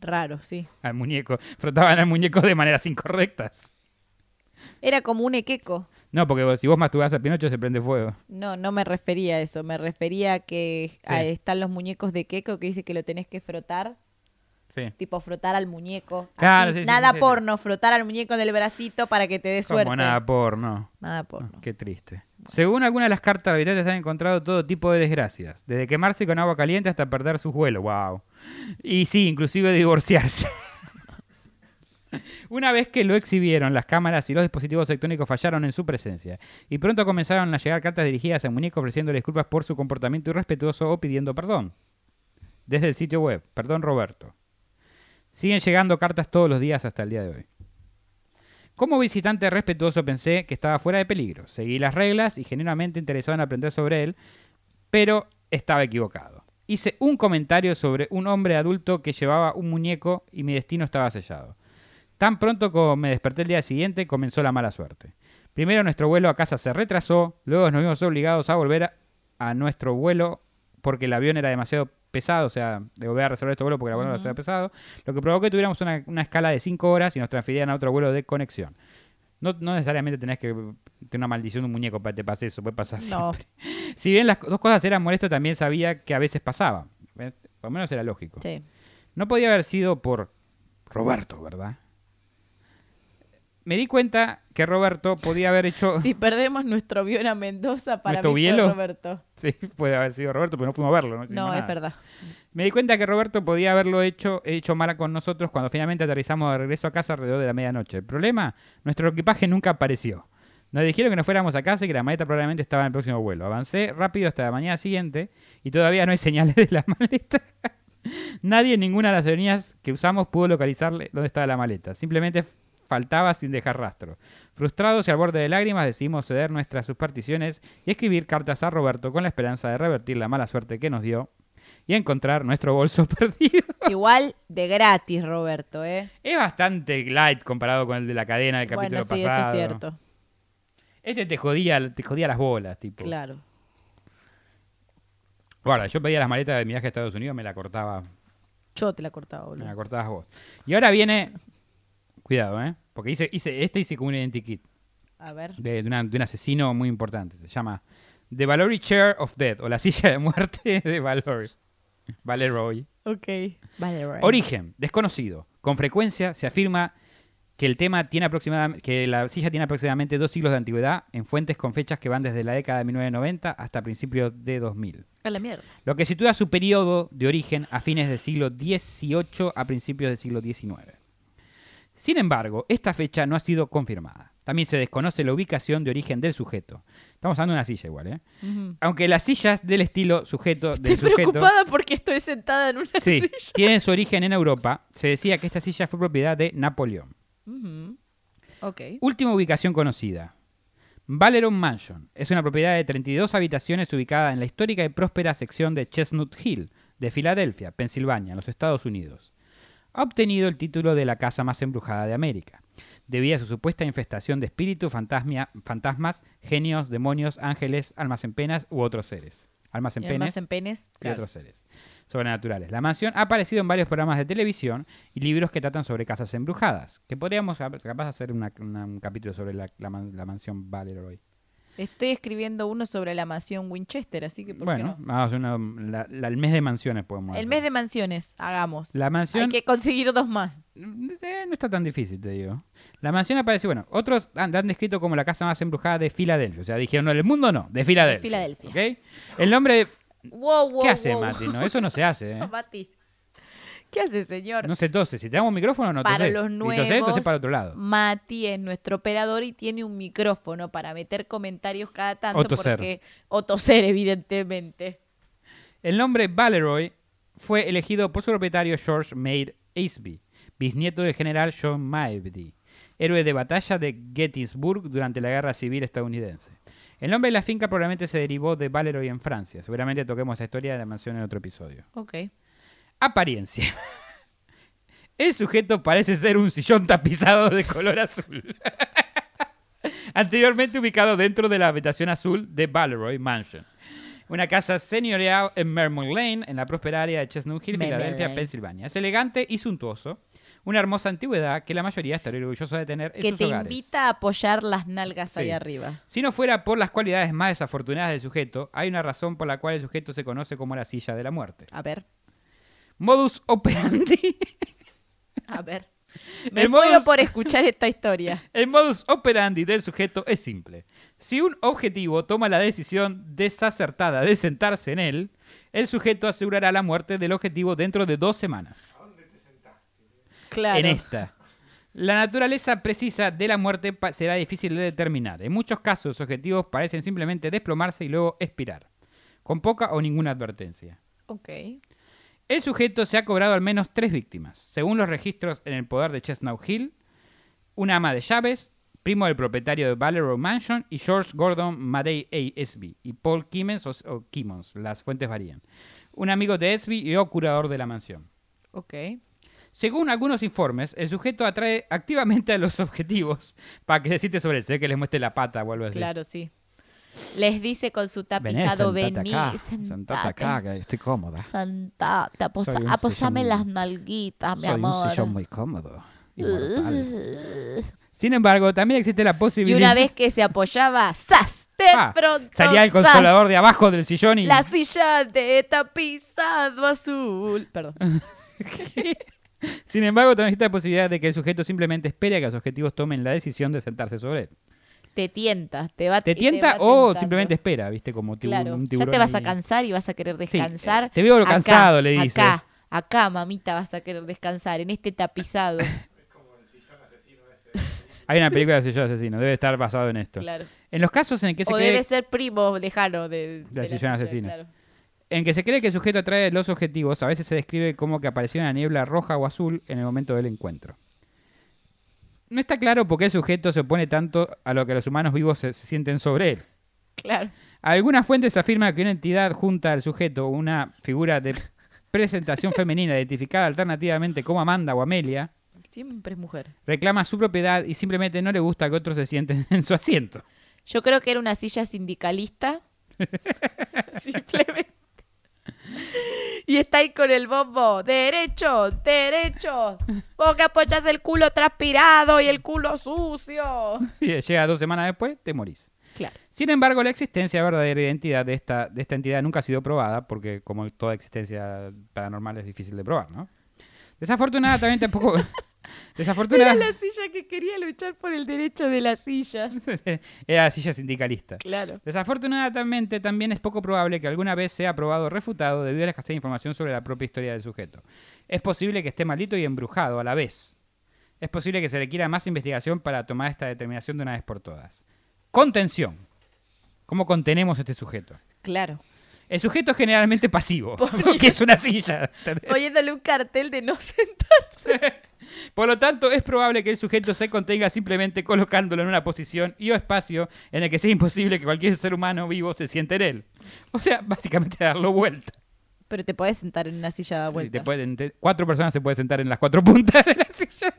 Raro, sí. Al muñeco, frotaban al muñeco de maneras incorrectas. Era como un equeco. No, porque vos- si vos masturbás a Pinocho se prende fuego. No, no me refería a eso. Me refería a que están los muñecos de Keiko que dice que lo tenés que frotar. Sí. Tipo frotar al muñeco. Claro, Así, sí, nada porno, frotar al muñeco en el bracito para que te dé suerte. Como nada porno. Nada porno. Qué triste. Según algunas de las cartas, habitantes han encontrado todo tipo de desgracias. Desde quemarse con agua caliente hasta perder sus vuelos. Wow. Y sí, inclusive divorciarse. Una vez que lo exhibieron, las cámaras y los dispositivos electrónicos fallaron en su presencia. Y pronto comenzaron a llegar cartas dirigidas al muñeco ofreciéndole disculpas por su comportamiento irrespetuoso o pidiendo perdón. Desde el sitio web. Perdón, Roberto. Siguen llegando cartas todos los días hasta el día de hoy. Como visitante respetuoso pensé que estaba fuera de peligro. Seguí las reglas y genuinamente interesado en aprender sobre él, pero estaba equivocado. Hice un comentario sobre un hombre adulto que llevaba un muñeco y mi destino estaba sellado. Tan pronto como me desperté el día siguiente comenzó la mala suerte. Primero nuestro vuelo a casa se retrasó, luego nos vimos obligados a volver a, a nuestro vuelo porque el avión era demasiado pesado, o sea, de volver a resolver este vuelo porque el avión era demasiado pesado, lo que provocó que tuviéramos una, una escala de 5 horas y nos transfirieran a otro vuelo de conexión. No, no necesariamente tenés que tener una maldición de un muñeco para que te pase eso, puede pasar No. siempre. [laughs] Si bien las dos cosas eran molestas, también sabía que a veces pasaba. ¿ves? Por lo menos era lógico. Sí. No podía haber sido por Roberto, ¿verdad? Me di cuenta que Roberto podía haber hecho... [laughs] Si perdemos nuestro avión a Mendoza, para ¿Nuestro mí fue? Roberto. Sí, puede haber sido Roberto, pero no fuimos a verlo. No, No, es verdad. Me di cuenta que Roberto podía haberlo hecho, hecho mal con nosotros cuando finalmente aterrizamos de regreso a casa alrededor de la medianoche. El problema, nuestro equipaje nunca apareció. Nos dijeron que nos fuéramos a casa y que la maleta probablemente estaba en el próximo vuelo. Avancé rápido hasta la mañana siguiente y todavía no hay señales de la [laughs] maleta. Nadie en ninguna de las avenidas que usamos pudo localizarle dónde estaba la maleta. Simplemente faltaba sin dejar rastro. Frustrados y al borde de lágrimas decidimos ceder nuestras supersticiones y escribir cartas a Roberto con la esperanza de revertir la mala suerte que nos dio y encontrar nuestro bolso [laughs] perdido. Igual de gratis, Roberto, ¿eh? Es bastante light comparado con el de la cadena del capítulo Bueno, sí, pasado. eso es cierto. Este te jodía, te jodía las bolas, tipo. Claro. Guarda, yo pedía las maletas de mi viaje a Estados Unidos, me la cortaba, Yo te la cortaba, me boludo. la cortabas vos. Y ahora viene, cuidado, ¿eh? Porque hice, hice, este hice como un identikit A ver. de, de una- de un asesino muy importante. Se llama The Valerie Chair of Death, o la silla de muerte [laughs] de Valerie. Valeroy. Ok. Vale, right. Origen, desconocido. Con frecuencia se afirma que el tema tiene aproximadamente, que la silla tiene aproximadamente dos siglos de antigüedad en fuentes con fechas que van desde la década de 1990 hasta principios de 2000. A la mierda. Lo que sitúa su periodo de origen a fines del siglo XVIII a principios del siglo XIX. Sin embargo, esta fecha no ha sido confirmada. También se desconoce la ubicación de origen del sujeto. Estamos hablando de una silla igual, ¿eh? Aunque las sillas del estilo sujeto del Estoy sujeto preocupada porque estoy sentada en una sí, silla. tienen su origen en Europa, se decía que esta silla fue propiedad de Napoleón. Ok. Última ubicación conocida. Valeron Mansion es una propiedad de 32 habitaciones ubicada en la histórica y próspera sección de Chestnut Hill, de Filadelfia, Pensilvania, en los Estados Unidos. Ha obtenido el título de la casa más embrujada de América, debido a su supuesta infestación de espíritus, fantasmas, genios, demonios, ángeles, almas en penas u otros seres. Almas en Y penes además en penes. y claro. otros seres sobrenaturales. La mansión ha aparecido en varios programas de televisión y libros que tratan sobre casas embrujadas. Que podríamos cap- capaz hacer una- una- un capítulo sobre la, la man- la mansión Valeroy. Estoy escribiendo uno sobre la mansión Winchester, así que ¿por Bueno, qué no? vamos a hacer una- la- la- el mes de mansiones podemos El hacer. mes de mansiones, hagamos. La mansión Hay que conseguir dos más. eh, no está tan difícil, te digo. La mansión aparece, bueno, otros han, la han descrito como la casa más embrujada de Filadelfia. O sea, dijeron, no, del mundo no, de Filadelfia. Filadelfia. ¿ok? El nombre... Wow, wow, ¿Qué hace, wow. Mati? No, [laughs] eso no se hace, ¿eh? Mati. ¿Qué hace, señor? No se tose. Si te damos un micrófono, no para los Si nuevos, tosés para otro lado. Mati es nuestro operador y tiene un micrófono para meter comentarios cada tanto. O toser. Porque, o toser, evidentemente. El nombre Valeroy fue elegido por su propietario George Maid Asby, bisnieto del general John Maebdy, héroe de batalla de Gettysburg durante la Guerra Civil estadounidense. El nombre de la finca probablemente se derivó de Valeroy en Francia. Seguramente toquemos esta historia de la mansión en otro episodio. Ok. Apariencia. El sujeto parece ser un sillón tapizado de color azul. Anteriormente ubicado dentro de la habitación azul de Valeroy Mansion. Una casa señorial en Mermont Lane, en la próspera área de Chestnut Hill, Filadelfia. Pensilvania. Es elegante y suntuoso. Una hermosa antigüedad que la mayoría estaría orgullosa de tener en Que sus te hogares. invita a apoyar las nalgas ahí Sí. arriba. Si no fuera por las cualidades más desafortunadas del sujeto, hay una razón por la cual el sujeto se conoce como la silla de la muerte. A ver, Modus operandi. a ver. Me El muero modus- por escuchar esta historia. [laughs] El modus operandi del sujeto es simple. Si un objetivo toma la decisión desacertada de sentarse en él, el sujeto asegurará la muerte del objetivo dentro de dos semanas. Claro. En esta. La naturaleza precisa de la muerte será difícil de determinar. En muchos casos, los objetivos parecen simplemente desplomarse y luego expirar, con poca o ninguna advertencia. Ok. El sujeto se ha cobrado al menos tres víctimas, según los registros en el poder de Chestnut Hill, una ama de llaves, primo del propietario de Valero Mansion, y George Gordon Madey A.S.B. y Paul Kimmons o, o Kimmons, las fuentes varían. Un amigo de S.B. y o curador de la mansión. Ok. Según algunos informes, el sujeto atrae activamente a los [laughs] objetivos para que se sobre él, sé que les muestre la pata o algo así. Claro, sí. Les dice con su Vení, tapizado, sentate vení, acá, sentate. sentate acá, que estoy cómoda. Sentate, aposa- Soy aposame las nalguitas, mi Soy amor. un sillón muy cómodo. [laughs] Sin embargo, también existe la Y posibilidad. una vez que se apoyaba, [laughs] ¡zas! De Ah, pronto, salía el ¡zas! consolador de abajo del sillón y. La silla de tapizado azul. Perdón. [laughs] Sin embargo, también existe la posibilidad de que el sujeto simplemente espere a que los objetivos tomen la decisión de sentarse sobre él. Te tienta, te va ¿Te tienta va o tentando. simplemente espera, viste? Como Claro, un ya tiburón te vas a cansar y vas a querer descansar. te veo Acá, cansado, le dice. Acá, acá, mamita, vas a querer descansar en este tapizado. [laughs] Hay una película de sillón asesino, debe estar basado en esto. claro. En los casos en que se O cree. debe ser primo lejano de, de la sillón silla, asesino. claro. En que se cree que el sujeto atrae los objetivos, a veces se describe como que apareció una niebla roja o azul en el momento del encuentro. No está claro por qué el sujeto se opone tanto a lo que los humanos vivos se, se sienten sobre él. Claro. Algunas fuentes afirman que una entidad junta al sujeto, una figura de presentación femenina identificada alternativamente como Amanda o Amelia, Siempre es mujer. reclama su propiedad y simplemente no le gusta que otros se sienten [laughs] en su asiento. Yo creo que era una silla sindicalista. [laughs] [laughs] Simplemente. Y está ahí con el bombo. Derecho, derecho. Vos que apoyas el culo transpirado y el culo sucio. [laughs] Y llega dos semanas después, te morís. Claro. Sin embargo, la existencia verdadera y identidad de esta, de esta entidad nunca ha sido probada, porque como toda existencia paranormal es difícil de probar, ¿no? Desafortunada también tampoco... [laughs] Era Desafortunada... la silla que quería luchar por el derecho de las sillas. [laughs] Era la silla sindicalista. Claro. Desafortunadamente también es poco probable que alguna vez sea probado o refutado debido a la escasez de información sobre la propia historia del sujeto. Es posible que esté maldito y embrujado a la vez. Es posible que se requiera más investigación para tomar esta determinación de una vez por todas. Contención. ¿Cómo contenemos a este sujeto? Claro. El sujeto es generalmente pasivo, [laughs] porque es una silla. ¿entendés? Poniéndole un cartel de no [laughs] sentarse. [laughs] Por lo tanto, es probable que el sujeto se contenga simplemente colocándolo en una posición y o espacio en el que sea imposible que cualquier ser humano vivo se siente en él. O sea, básicamente darlo vuelta. Pero te podés sentar en una silla Sí, vuelta. te pueden- te- cuatro personas se pueden sentar en las cuatro puntas de la silla.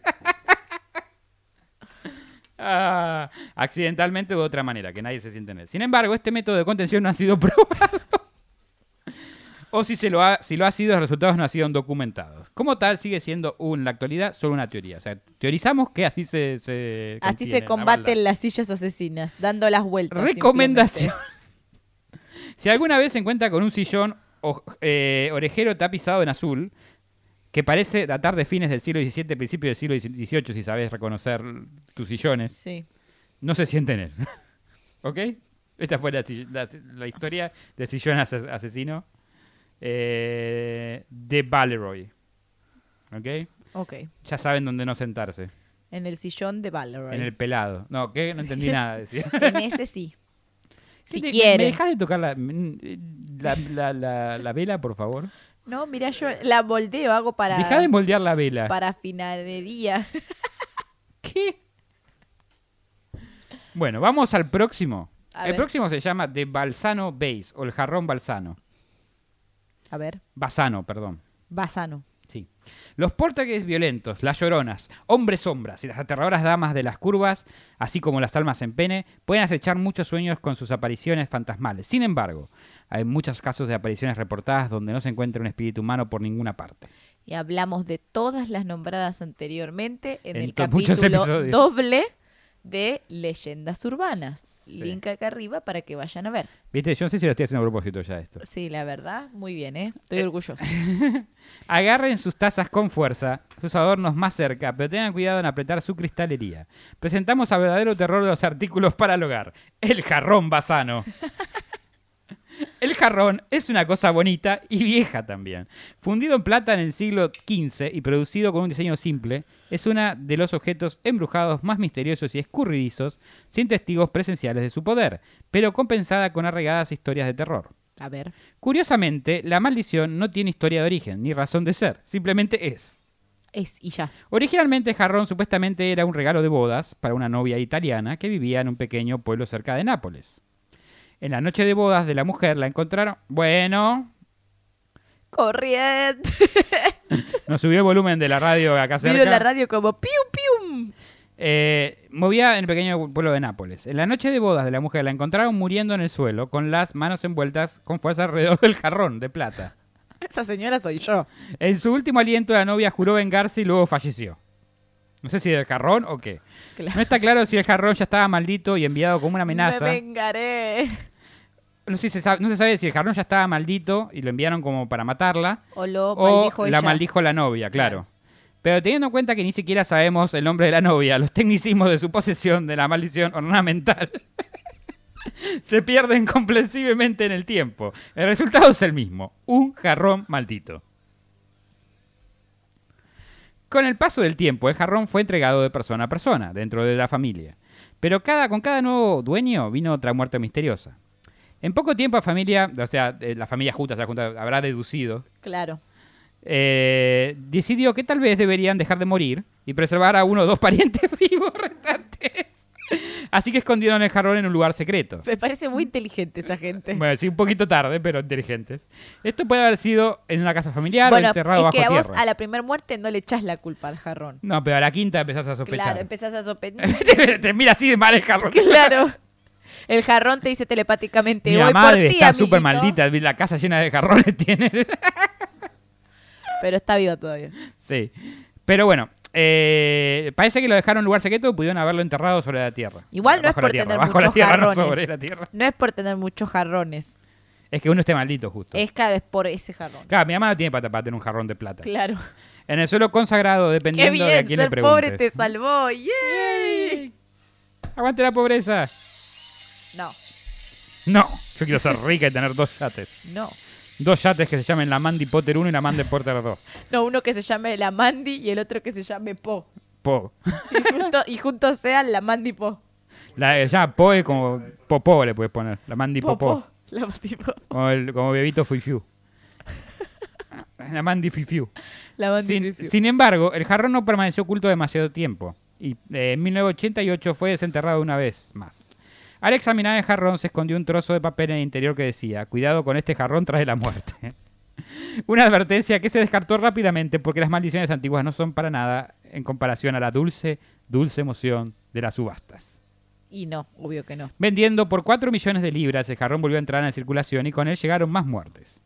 Ah, accidentalmente o de otra manera, que nadie se siente en él. Sin embargo, este método de contención no ha sido probado. O si, se lo ha, si lo ha sido, los resultados no han sido documentados. Como tal, sigue siendo un, en la actualidad solo una teoría. O sea, teorizamos que así se... se Así se combaten las sillas asesinas, dando las vueltas. Recomendación. [laughs] si alguna vez se encuentra con un sillón o- eh, orejero tapizado en azul, que parece datar de fines del siglo XVII, principio del siglo XVIII, si sabes reconocer tus sillones, Sí. no se siente en él. [laughs] ¿Ok? Esta fue la, la- la historia del sillón ase- asesino eh, de Valeroy. ¿Ok? Ok. Ya saben dónde no sentarse. En el sillón de Valorant. En el pelado. No, ¿qué? No entendí [laughs] nada. Decía. En ese sí. [laughs] Si ¿Me- ¿Me quiere. dejas de tocar la, la, la- la- la vela, por favor? No, mira, yo la moldeo, hago para, Deja de moldear la vela. para finadería. [laughs] ¿Qué? Bueno, vamos al próximo. A el ver. próximo se llama The Balsano Base o el jarrón balsano. A ver, Basano, perdón. Basano. Sí. Los poltergeists violentos, las lloronas, hombres sombras y las aterradoras damas de las curvas, así como las almas en pene, pueden acechar muchos sueños con sus apariciones fantasmales. Sin embargo, hay muchos casos de apariciones reportadas donde no se encuentra un espíritu humano por ninguna parte. Y hablamos de todas las nombradas anteriormente en, En el capítulo doble de Leyendas Urbanas. Sí. Link acá arriba para que vayan a ver. Viste, yo no sé si lo estoy haciendo a propósito ya esto. Sí, la verdad, muy bien, ¿eh? Estoy orgullosa. [laughs] Agarren sus tazas con fuerza, sus adornos más cerca, pero tengan cuidado en apretar su cristalería. Presentamos al verdadero terror de los artículos para el hogar, el jarrón basano. [laughs] El jarrón es una cosa bonita y vieja también. Fundido en plata en el siglo XV y producido con un diseño simple, es uno de los objetos embrujados más misteriosos y escurridizos, sin testigos presenciales de su poder, pero compensada con arraigadas historias de terror. A ver. Curiosamente, la maldición no tiene historia de origen ni razón de ser, simplemente es. Es y ya. Originalmente el jarrón supuestamente era un regalo de bodas para una novia italiana que vivía en un pequeño pueblo cerca de Nápoles. En la noche de bodas de la mujer la encontraron... Bueno, Corriente. [laughs] nos subió el volumen de la radio acá cerca. En la radio como pium pium. Eh, movía en el pequeño pueblo de Nápoles. En la noche de bodas de la mujer la encontraron muriendo en el suelo con las manos envueltas con fuerza alrededor del jarrón de plata. Esa señora soy yo. En su último aliento, la novia juró vengarse y luego falleció. No sé si del jarrón o qué. Claro. No está claro si el jarrón ya estaba maldito y enviado como una amenaza. Me vengaré. No, sé se sabe, no se sabe si el jarrón ya estaba maldito y lo enviaron como para matarla. O lo o maldijo la ella. maldijo la novia, claro. Claro. Pero teniendo en cuenta que ni siquiera sabemos el nombre de la novia, los tecnicismos de su posesión de la maldición ornamental [laughs] se pierden comprensiblemente en el tiempo. El resultado es el mismo, un jarrón maldito. Con el paso del tiempo, el jarrón fue entregado de persona a persona dentro de la familia. Pero cada, con cada nuevo dueño vino otra muerte misteriosa. En poco tiempo la familia, o sea, eh, la familia junta, habrá deducido, Claro. eh, decidió que tal vez deberían dejar de morir y preservar a uno o dos [laughs] parientes vivos restantes. Así que escondieron el jarrón en un lugar secreto. Me parece muy inteligente esa gente. Bueno, sí, un poquito tarde, pero inteligentes. Esto puede haber sido en una casa familiar Bueno, o enterrado es bajo que a vos tierra. a la primera muerte no le echás la culpa al jarrón. No, pero a la quinta empezás a sospechar. Claro, empezás a sospechar. [laughs] te, te mira así de mal el jarrón. claro. El jarrón te dice telepáticamente, Mi voy mamá por ti, estar súper amiguito". maldita. La casa llena de jarrones [laughs] tiene. Pero está viva todavía. sí. Pero bueno, eh, parece que lo dejaron en un lugar secreto y pudieron haberlo enterrado sobre la tierra. Igual no es por tierra, tener muchos tierra, jarrones. no sobre la tierra. No es por tener muchos jarrones. Es que uno esté maldito, justo. Es claro, es por ese jarrón. Claro, mi mamá no tiene pata para tener un jarrón de plata. Claro. En el suelo consagrado, Qué dependiendo de a bien, quién le ser preguntes. pobre te salvó. ¡Yay! Aguante la pobreza. No, No, yo quiero ser rica y tener dos yates. no. Dos yates que se llamen la Mandy Potter 1 y la Mandy [laughs] Potter 2. No, uno que se llame la Mandy y el otro que se llame Po. Po. Y, junto- y juntos sean la Mandy Po. La se llama Poe como Popó le puedes poner. La Mandy Po, Popó. Po. La Mandy Po. Como, el, como bebito Fifiu. La Mandy Fifiu. La Mandy Sin, Fifiu. sin embargo, el jarrón no permaneció oculto demasiado tiempo. Y eh, en 1988 fue desenterrado una vez más. Al examinar el jarrón se escondió un trozo de papel en el interior que decía, cuidado con este jarrón trae la muerte. [laughs] Una advertencia que se descartó rápidamente porque las maldiciones antiguas no son para nada en comparación a la dulce, dulce emoción de las subastas. Y no, obvio que no. Vendiendo por 4 millones de libras, el jarrón volvió a entrar en circulación y con él llegaron más muertes.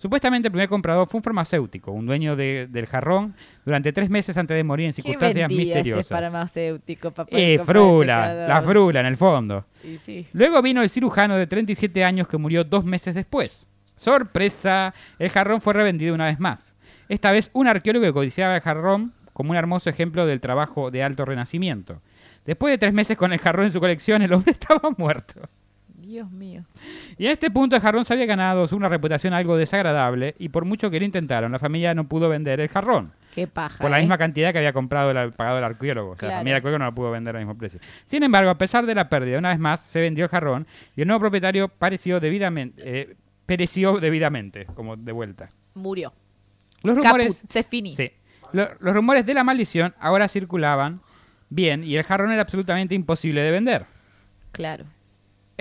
Supuestamente el primer comprador fue un farmacéutico, un dueño de- del jarrón, durante tres meses antes de morir en ¿Qué circunstancias ese misteriosas. farmacéutico, papá? Eh, frula, la frula en el fondo. Y sí. Luego vino el cirujano de 37 años que murió dos meses después. ¡Sorpresa! El jarrón fue revendido una vez más. Esta vez un arqueólogo que codiciaba el jarrón como un hermoso ejemplo del trabajo de alto renacimiento. Después de tres meses con el jarrón en su colección, el hombre [laughs] estaba muerto. Dios mío. Y en este punto el jarrón se había ganado una reputación algo desagradable y por mucho que lo intentaron, la familia no pudo vender el jarrón. Qué paja. Por la ¿eh? misma cantidad que había comprado el, pagado el arqueólogo. O sea, la familia arqueólogo no lo pudo vender al mismo precio. Sin embargo, a pesar de la pérdida, una vez más se vendió el jarrón y el nuevo propietario pareció debidamente, eh, pereció debidamente, como de vuelta. Murió. Los Caput, rumores, se finí. sí, los rumores de la maldición ahora circulaban bien y el jarrón era absolutamente imposible de vender. Claro.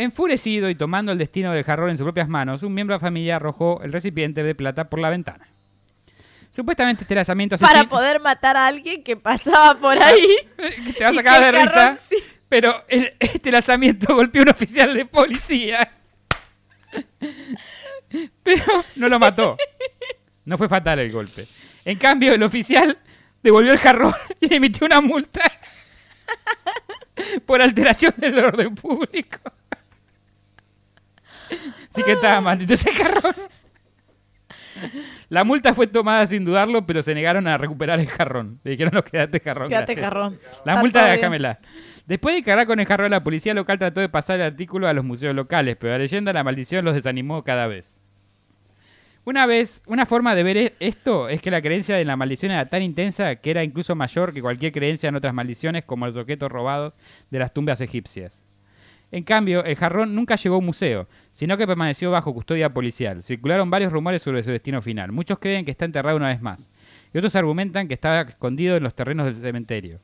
Enfurecido y tomando el destino del jarrón en sus propias manos, un miembro de la familia arrojó el recipiente de plata por la ventana. Supuestamente este lanzamiento Para asesino- poder matar a alguien que pasaba por ahí. que te vas a sacar de risa, jarrón sí. pero el- este lanzamiento [laughs] golpeó a un oficial de policía. [laughs] Pero no lo mató. No fue fatal el golpe. En cambio, el oficial devolvió el jarrón [laughs] y le emitió una multa por alteración del orden público. Sí que estaba maldito ese jarrón. La multa fue tomada sin dudarlo, pero se negaron a recuperar el jarrón. Le dijeron, no, quédate jarrón. Quédate gracias". jarrón. La Está multa déjamela. Después de cargar con el jarrón, la policía local trató de pasar el artículo a los museos locales, pero la leyenda de la maldición los desanimó cada vez. Una vez, una forma de ver e- esto es que la creencia en la maldición era tan intensa que era incluso mayor que cualquier creencia en otras maldiciones como los objetos robados de las tumbas egipcias. En cambio, el jarrón nunca llegó a un museo, sino que permaneció bajo custodia policial. Circularon varios rumores sobre su destino final. Muchos creen que está enterrado una vez más, y otros argumentan que estaba escondido en los terrenos del cementerio,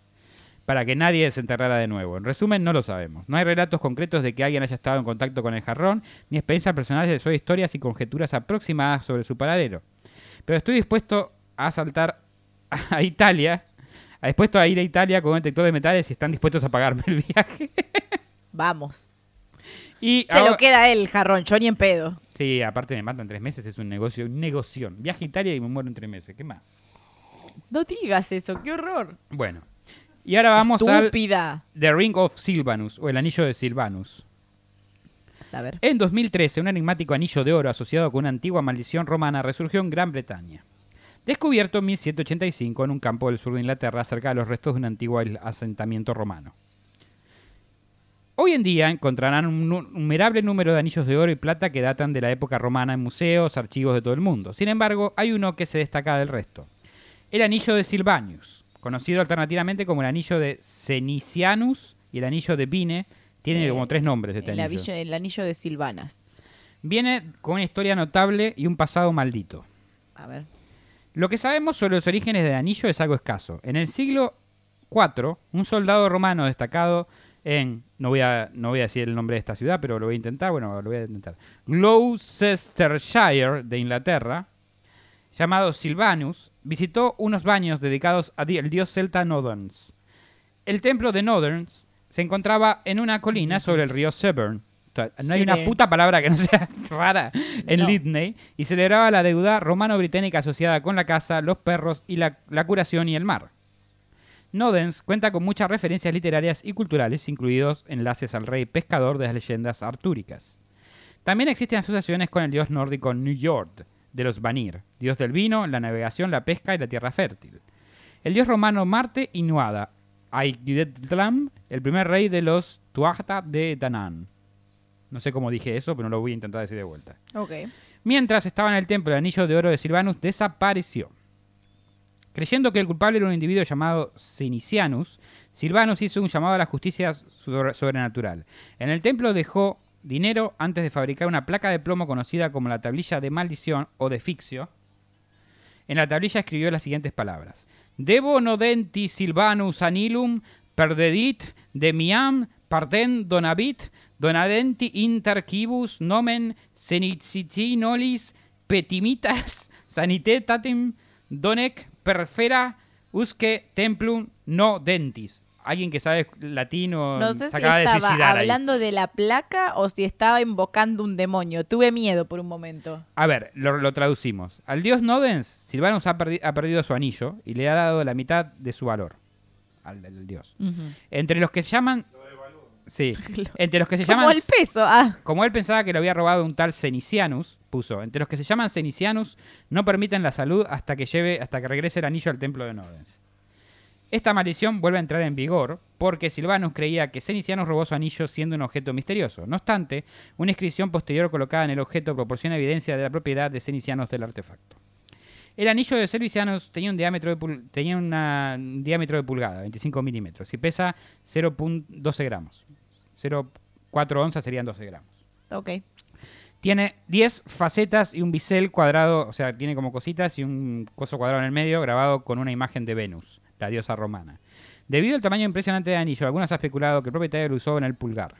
para que nadie se enterrara de nuevo. En resumen, no lo sabemos. No hay relatos concretos de que alguien haya estado en contacto con el jarrón, ni experiencias personales, solo historias y conjeturas aproximadas sobre su paradero. Pero estoy dispuesto a saltar a Italia, dispuesto a ir a Italia con un detector de metales si están dispuestos a pagarme el viaje. [laughs] Vamos. Y Se ahora- lo queda él, jarrón. Yo ni en pedo. Sí, aparte me matan tres meses, es un negocio, un negoción. Viaje a Italia y me muero en tres meses. ¿Qué más? No digas eso, qué horror. Bueno. Y ahora vamos al Estúpida. The Ring of Silvanus, o el anillo de Silvanus. A ver. En 2013, un enigmático anillo de oro asociado con una antigua maldición romana resurgió en Gran Bretaña. Descubierto en 1785 en un campo del sur de Inglaterra, cerca de los restos de un antiguo asentamiento romano. Hoy en día encontrarán un nu- innumerable número de anillos de oro y plata que datan de la época romana en museos, archivos de todo el mundo. Sin embargo, hay uno que se destaca del resto. El anillo de Silvanius, conocido alternativamente como el anillo de Cenicianus y el anillo de Vine, tiene Eh, como tres nombres este El, anillo. avillo- el anillo de Silvanas. Viene con una historia notable y un pasado maldito. A ver. Lo que sabemos sobre los orígenes del anillo es algo escaso. En el siglo IV, un soldado romano destacado en, no voy, a, no voy a decir el nombre de esta ciudad, pero lo voy a intentar, bueno, lo voy a intentar, Gloucestershire de Inglaterra, llamado Silvanus, visitó unos baños dedicados al dios celta Noderns. El templo de Noderns se encontraba en una colina sobre el río Severn. No hay una puta palabra que no sea [laughs] rara en No. Lidney y celebraba la deuda romano-británica asociada con la caza, los perros y la, la curación y el mar. Nodens cuenta con muchas referencias literarias y culturales, incluidos enlaces al rey pescador de las leyendas artúricas. También existen asociaciones con el dios nórdico Njord, de los Vanir, dios del vino, la navegación, la pesca y la tierra fértil. El dios romano Marte y Nuada, Aigdetlam, el primer rey de los Tuatha de Danann. No sé cómo dije eso, pero lo voy a intentar decir de vuelta. Ok. Mientras estaba en el templo, el anillo de oro de Silvanus desapareció. Creyendo que el culpable era un individuo llamado Sinicianus, Silvanus hizo un llamado a la justicia sobre- sobrenatural. En el templo dejó dinero antes de fabricar una placa de plomo conocida como la tablilla de maldición o de ficcio. En la tablilla escribió las siguientes palabras: Debo nodenti Silvanus anilum perdedit demiam parten donabit donadenti inter quibus nomen senicitinolis petimitas sanitetatim donec perfera usque templum no dentis. Alguien que sabe latín o No sé se si de estaba ahí. hablando de la placa o si estaba invocando un demonio. Tuve miedo por un momento. A ver, lo, lo traducimos. Al dios Nodens, Silvanus ha, perdi- ha perdido su anillo y le ha dado la mitad de su valor al, al dios. Entre los que llaman... Sí, [laughs] entre los que se Como llaman... el peso. Ah, Como él pensaba que lo había robado un tal Cenicianus, puso, entre los que se llaman Cenicianus no permiten la salud hasta que lleve, hasta que regrese el anillo al templo de Nodens. Esta maldición vuelve a entrar en vigor porque Silvanus creía que Cenicianus robó su anillo siendo un objeto misterioso. No obstante, una inscripción posterior colocada en el objeto proporciona evidencia de la propiedad de Cenicianus del artefacto. El anillo de Cenicianus tenía un diámetro de, pul- tenía una- un diámetro de pulgada, 25 milímetros, y pesa 0.12 gramos. 0.4 onzas serían 12 gramos. ok. Tiene 10 facetas y un bisel cuadrado, o sea, tiene como cositas y un coso cuadrado en el medio grabado con una imagen de Venus, la diosa romana. Debido al tamaño impresionante del anillo, algunos han especulado que el propietario lo usó en el pulgar.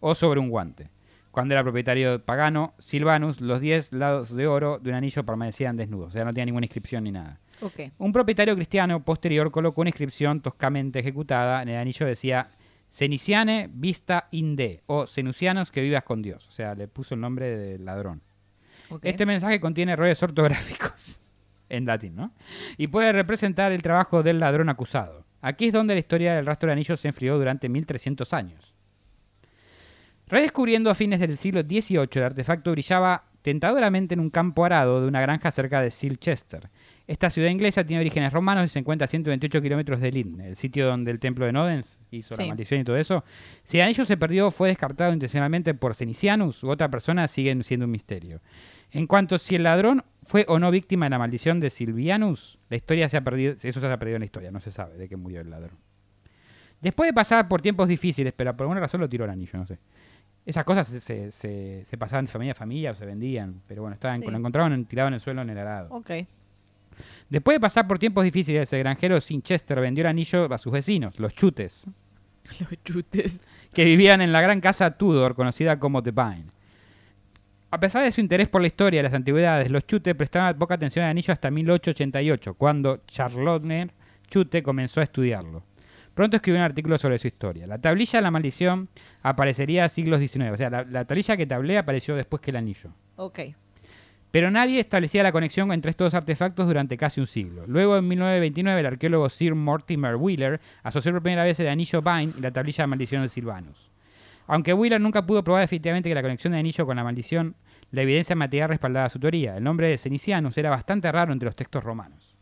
o sobre un guante. Cuando era propietario pagano, Silvanus, los 10 lados de oro de un anillo permanecían desnudos, o sea, no tenía ninguna inscripción ni nada. Ok. Un propietario cristiano posterior colocó una inscripción toscamente ejecutada en el anillo decía Ceniciane vista inde o Cenusianos que vivas con Dios. O sea, le puso el nombre del ladrón. Este mensaje contiene errores ortográficos [laughs] en latín, ¿no? Y puede representar el trabajo del ladrón acusado. Aquí es donde la historia del rastro de anillos se enfrió durante 1300 años. Redescubriendo a fines del siglo XVIII, el artefacto brillaba tentadoramente en un campo arado de una granja cerca de Silchester. Esta ciudad inglesa tiene orígenes romanos y se encuentra a 128 kilómetros de Lynn, el sitio donde el templo de Nodens hizo la maldición y todo eso. Si el anillo se perdió fue descartado intencionalmente por Cenicianus u otra persona, sigue siendo un misterio. En cuanto a si el ladrón fue o no víctima de la maldición de Silvianus, la historia se ha perdido, eso se ha perdido en la historia, no se sabe de qué murió el ladrón. Después de pasar por tiempos difíciles, pero por alguna razón lo tiró el anillo, no sé. Esas cosas se, se- se- se pasaban de familia a familia o se vendían, pero bueno, estaban, Sí. lo encontraban en- tirado en el suelo en el arado. Ok. Después de pasar por tiempos difíciles, el granjero Sinchester vendió el anillo a sus vecinos, los chutes, [laughs] Los chutes. que vivían en la gran casa Tudor, conocida como The Vine. A pesar de su interés por la historia y las antigüedades, los chutes prestaban poca atención al anillo hasta 1888, cuando Charlotte Chute comenzó a estudiarlo. Pronto escribió un artículo sobre su historia. La tablilla de la maldición aparecería a siglos XIX, o sea, la, la tablilla que tablé apareció después que el anillo. Ok. Pero nadie establecía la conexión entre estos artefactos durante casi un siglo. Luego, en 1929, el arqueólogo Sir Mortimer Wheeler asoció por primera vez el anillo Vine y la tablilla de maldición de Silvanus. Aunque Wheeler nunca pudo probar definitivamente que la conexión del anillo con la maldición, la evidencia material respaldaba su teoría. El nombre de Cenicianus era bastante raro entre los textos romanos.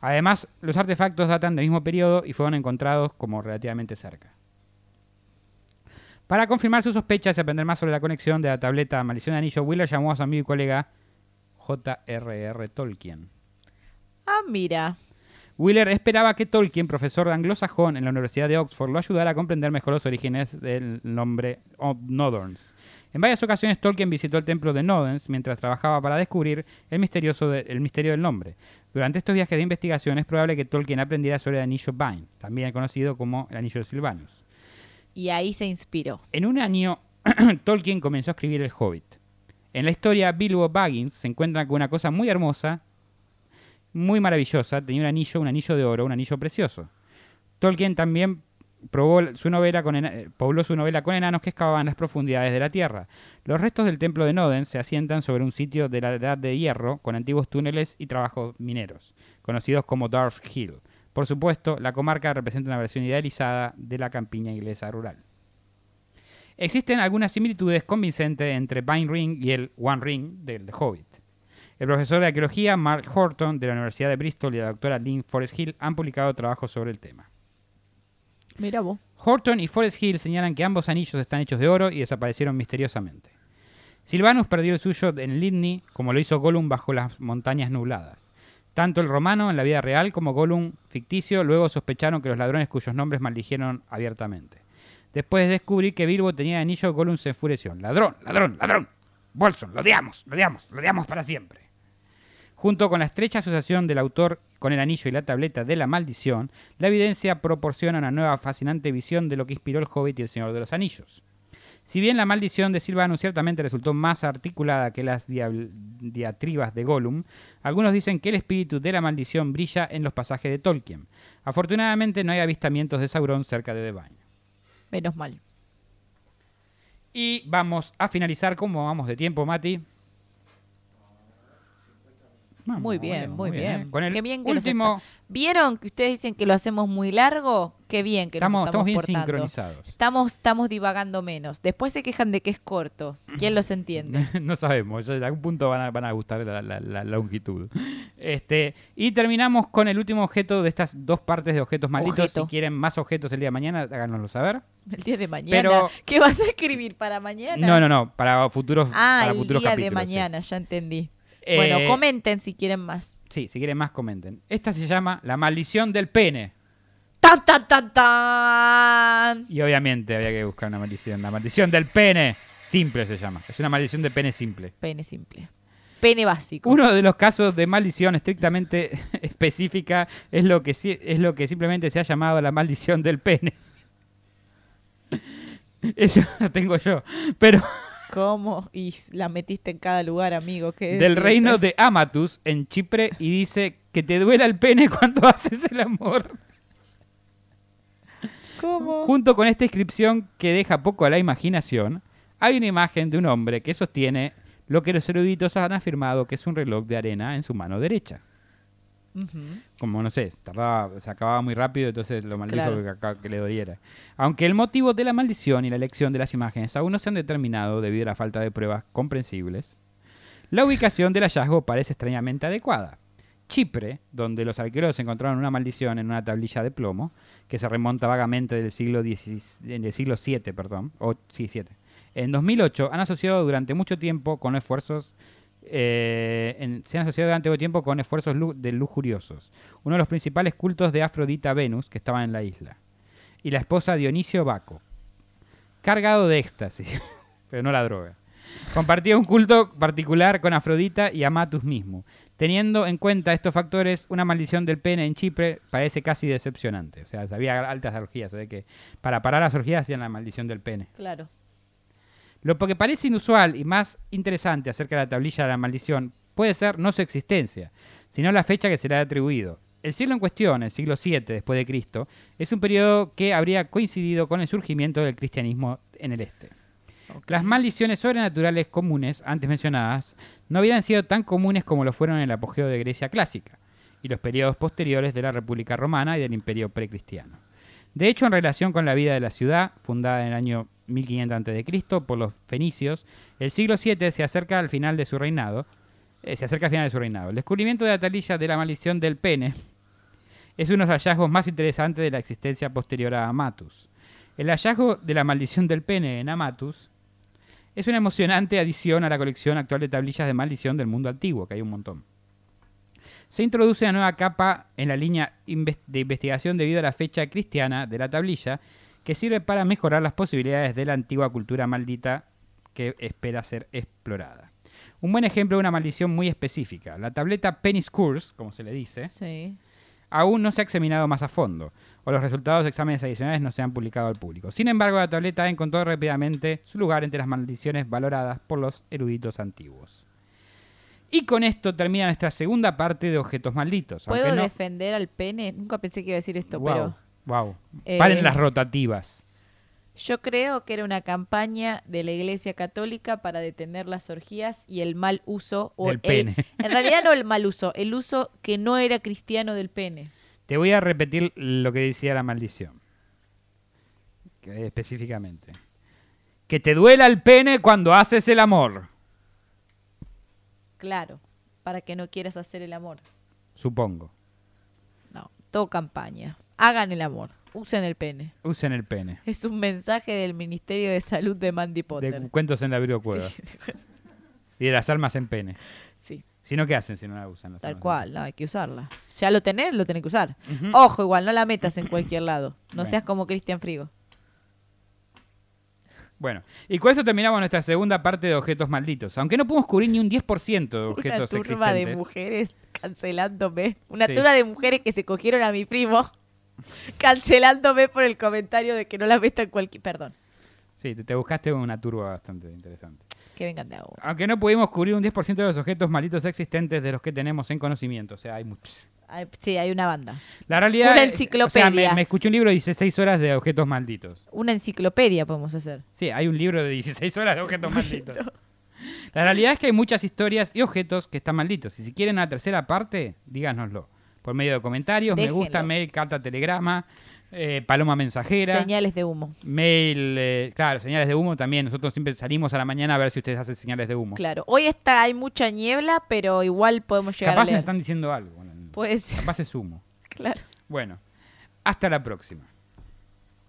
Además, los artefactos datan del mismo periodo y fueron encontrados como relativamente cerca. Para confirmar sus sospechas y aprender más sobre la conexión de la tableta Maldición de Anillo, Wheeler llamó a su amigo y colega J.R.R. Tolkien. Ah, mira. Wheeler esperaba que Tolkien, profesor de anglosajón en la Universidad de Oxford, lo ayudara a comprender mejor los orígenes del nombre Nodorns. En varias ocasiones Tolkien visitó el templo de Nodens mientras trabajaba para descubrir el, misterioso de- el misterio del nombre. Durante estos viajes de investigación es probable que Tolkien aprendiera sobre el anillo Vine, también conocido como el anillo de Silvanus. Y ahí se inspiró. En un año, [clears throat] Tolkien comenzó a escribir El Hobbit. En la historia, Bilbo Baggins se encuentra con una cosa muy hermosa, muy maravillosa. Tenía un anillo, un anillo de oro, un anillo precioso. Tolkien también probó su novela con pobló su novela con enanos que excavaban las profundidades de la tierra. Los restos del templo de Noden se asientan sobre un sitio de la Edad de Hierro con antiguos túneles y trabajos mineros, conocidos como Darth Hill. Por supuesto, la comarca representa una versión idealizada de la campiña inglesa rural. Existen algunas similitudes convincentes entre Vine Ring y el One Ring del The Hobbit. El profesor de arqueología Mark Horton de la Universidad de Bristol y la doctora Lynn Forest Hill han publicado trabajos sobre el tema. Mira vos. Horton y Forest Hill señalan que ambos anillos están hechos de oro y desaparecieron misteriosamente. Silvanus perdió el suyo en Lydney, como lo hizo Gollum bajo las montañas nubladas. Tanto el romano en la vida real como Gollum ficticio luego sospecharon que los ladrones cuyos nombres maldijeron abiertamente. Después de descubrir que Bilbo tenía anillo, Gollum se enfureció. ¡Ladrón, ladrón, ladrón! Bolson, lo odiamos, lo odiamos, lo odiamos para siempre. Junto con la estrecha asociación del autor con el anillo y la tableta de la maldición, la evidencia proporciona una nueva fascinante visión de lo que inspiró el Hobbit y el Señor de los Anillos. Si bien la maldición de Silvanus ciertamente resultó más articulada que las diatribas de Gollum, algunos dicen que el espíritu de la maldición brilla en los pasajes de Tolkien. Afortunadamente no hay avistamientos de Sauron cerca de Vine. Menos mal. Y vamos a finalizar. ¿Cómo vamos de tiempo, Mati? Vamos, Muy bien, bueno, muy bien. ¿eh? Con el Qué bien que último... ¿Vieron que ustedes dicen que lo hacemos muy largo? Qué bien que Estamos, nos estamos estamos bien sincronizados. Estamos, estamos divagando menos. Después se quejan de que es corto. ¿Quién los entiende? [laughs] no sabemos, ya en algún punto van a, van a gustar la, la- la longitud. Este, y terminamos con el último objeto de estas dos partes de objetos malditos. Objeto. Si quieren más objetos el día de mañana, háganoslo saber. El día de mañana. Pero- ¿Qué vas a escribir para mañana? No, no, no, para futuros, Ah, para el futuros día de sí. mañana, ya entendí. Eh, bueno, comenten si quieren más. Sí, si quieren más, comenten. Esta se llama La maldición del pene. ¡Tan, tan, tan, tan! Y obviamente había que buscar una maldición. La maldición del pene. Simple se llama. Es una maldición de pene simple. Pene simple. Pene básico. Uno de los casos de maldición estrictamente [laughs] específica es lo que es lo que simplemente se ha llamado la maldición del pene. [laughs] Eso [laughs] lo tengo yo. Pero ¿Cómo? Y la metiste en cada lugar, amigo. ¿qué del reino de Amatus en Chipre y dice que te duela el pene cuando haces el amor. ¿Cómo? Junto con esta inscripción que deja poco a la imaginación, hay una imagen de un hombre que sostiene lo que los eruditos han afirmado que es un reloj de arena en su mano derecha. Como no sé, tardaba, se acababa muy rápido, entonces lo maldijo Claro. que, acá- que le doliera. Aunque el motivo de la maldición y la elección de las imágenes aún no se han determinado debido a la falta de pruebas comprensibles, la ubicación del hallazgo parece extrañamente adecuada. Chipre, donde los arqueólogos encontraron una maldición en una tablilla de plomo, que se remonta vagamente del siglo, XVI del siglo VII, perdón, o, sí, 7. En 2008 han asociado durante mucho tiempo con esfuerzos eh, se han asociado durante mucho tiempo con esfuerzos de lujuriosos. Uno de los principales cultos de Afrodita Venus que estaban en la isla. Y la esposa Dionisio Baco. Cargado de éxtasis, [laughs] pero no la droga. Compartía un culto particular con Afrodita y Amatus mismo. Teniendo en cuenta estos factores, una maldición del pene en Chipre parece casi decepcionante. O sea, había altas orgías. Ve que para parar las orgías hacían la maldición del pene. Claro. Lo que parece inusual y más interesante acerca de la tablilla de la maldición puede ser no su existencia, sino la fecha que se le ha atribuido. El siglo en cuestión, el siglo VII después de Cristo, es un periodo que habría coincidido con el surgimiento del cristianismo en el este. Las maldiciones sobrenaturales comunes, antes mencionadas, no habían sido tan comunes como lo fueron en el apogeo de Grecia clásica y los periodos posteriores de la República Romana y del Imperio precristiano. De hecho, en relación con la vida de la ciudad, fundada en el año 1500 a.C. por los fenicios, el siglo VII se acerca al final de su reinado. eh, se acerca al final de su reinado. El descubrimiento de la talilla de la maldición del pene es uno de los hallazgos más interesantes de la existencia posterior a Amatus. El hallazgo de la maldición del pene en Amatus es una emocionante adición a la colección actual de tablillas de maldición del mundo antiguo, que hay un montón. Se introduce una nueva capa en la línea de investigación debido a la fecha cristiana de la tablilla, que sirve para mejorar las posibilidades de la antigua cultura maldita que espera ser explorada. Un buen ejemplo de una maldición muy específica. La tableta Penny's Curse, como se le dice, Sí. aún no se ha examinado más a fondo, o los resultados de exámenes adicionales no se han publicado al público. Sin embargo, la tableta encontró rápidamente su lugar entre las maldiciones valoradas por los eruditos antiguos. Y con esto termina nuestra segunda parte de objetos malditos. ¿Puedo no- defender al pene? Nunca pensé que iba a decir esto, Wow, pero wow. Eh, Paren las rotativas. yo creo que era una campaña de la Iglesia Católica para detener las orgías y el mal uso. O Del el- pene. en realidad no el mal uso, el uso que no era cristiano del pene. Te voy a repetir lo que decía la maldición. Que- específicamente. Que te duela el pene cuando haces el amor. Claro, para que no quieras hacer el amor. Supongo. No, todo campaña. Hagan el amor, usen el pene. Usen el pene. Es un mensaje del Ministerio de Salud de Mandy Potter. De cuentos en la Cueva. Sí, Y de las almas en pene. Si no, ¿qué hacen si no la usan? tal cual, no, hay que usarla. Ya lo tenés, lo tenés que usar. Ojo, igual, no la metas en cualquier [coughs] lado. No Bueno. seas como Cristian Frigo. Bueno, y con esto terminamos nuestra segunda parte de objetos malditos. Aunque no pudimos cubrir ni un 10% de objetos Una turba de mujeres cancelándome. Una Sí. turba de mujeres que se cogieron a mi primo [laughs] cancelándome por el comentario de que no la meta en cualquier... Perdón, Sí, te buscaste una turba bastante interesante. Que vengan de ahora. Aunque no pudimos cubrir un 10% de los objetos malditos existentes de los que tenemos en conocimiento. O sea, hay muchos. Ay, sí, hay una banda. La realidad. Una enciclopedia. O sea, me, me escuché un libro de 16 horas de objetos malditos. Una enciclopedia podemos hacer. Sí, hay un libro de 16 horas de objetos [laughs] malditos. La realidad es que hay muchas historias y objetos que están malditos. Y si quieren una tercera parte, díganoslo. Por medio de comentarios, me gusta, mail, carta, telegrama, eh, paloma mensajera. Señales de humo. Mail, eh, claro, señales de humo también. Nosotros siempre salimos a la mañana a ver si ustedes hacen señales de humo. Claro. Hoy está, hay mucha niebla, pero igual podemos llegar Capaz a leer. están diciendo algo. Ser, Capaz es humo. claro. Bueno, hasta la próxima.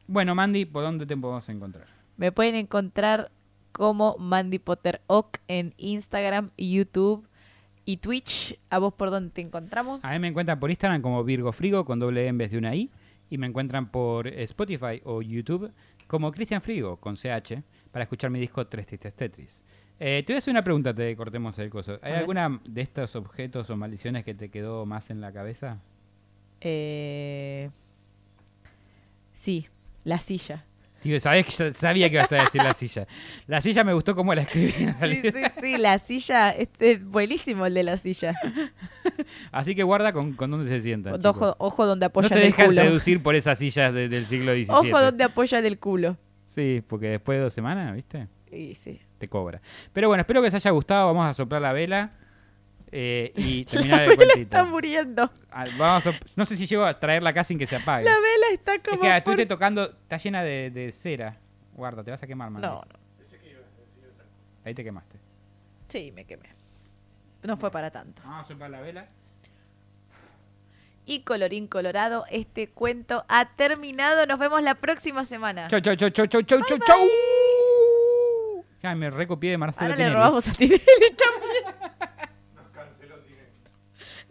Bueno, Mandy, ¿por dónde te podemos encontrar? Me pueden encontrar como Mandy Potter Oak en Instagram, YouTube y Twitch. ¿A vos por dónde te encontramos? A mí me encuentran por Instagram como Virgo Frigo con doble E en vez de una I. Y me encuentran por Spotify o YouTube como Cristian Frigo con CH para escuchar mi disco Tres Tristes Tetris. Eh, te voy a hacer una pregunta, te cortemos el coso. ¿Hay alguna de estos objetos o maldiciones que te quedó más en la cabeza? Eh... Sí, la silla. Sabés que sabía que ibas a decir la silla. La silla me gustó cómo la escribí Sí, sí, sí, la silla, este es buenísimo el de la silla. Así que guarda con, con dónde se sientan. Ojo, ojo donde No apoyan se el dejan culo. seducir por esas sillas de- del siglo XVII. Ojo donde apoyan el culo. Sí, porque después de dos semanas, ¿viste? Y sí. Te cobra. Pero bueno, espero que os haya gustado. Vamos a soplar la vela eh, y [laughs] La terminar el vela cuentito. está muriendo. Ah, vamos a no sé si llego a traerla acá sin que se apague. La vela está es como. por- estuviste tocando, está llena de, de cera. Guarda, te vas a quemar, man. No, no. Ahí te quemaste. Sí, me quemé. No fue para tanto. Vamos a soplar la vela. Y colorín colorado, este cuento ha terminado. Nos vemos la próxima semana. Chau, chau, chau, chau, chau, chau, chau, chau. Ay, me recopié de Marcelo Ahora le robamos a Tinelli también.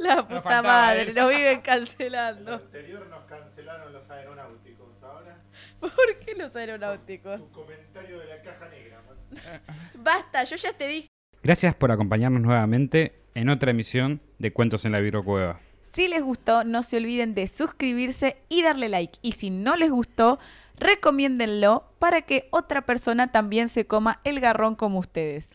La puta faltaba madre, él. nos viven cancelando. anterior nos cancelaron los aeronáuticos. Ahora, ¿Por qué los aeronáuticos? tu comentario de la caja negra. man. [laughs] Basta, yo ya te dije. Gracias por acompañarnos nuevamente en otra emisión de Cuentos en la Virocueva. Si les gustó, no se olviden de suscribirse y darle like. Y si no les gustó, recomiéndenlo para que otra persona también se coma el garrón como ustedes.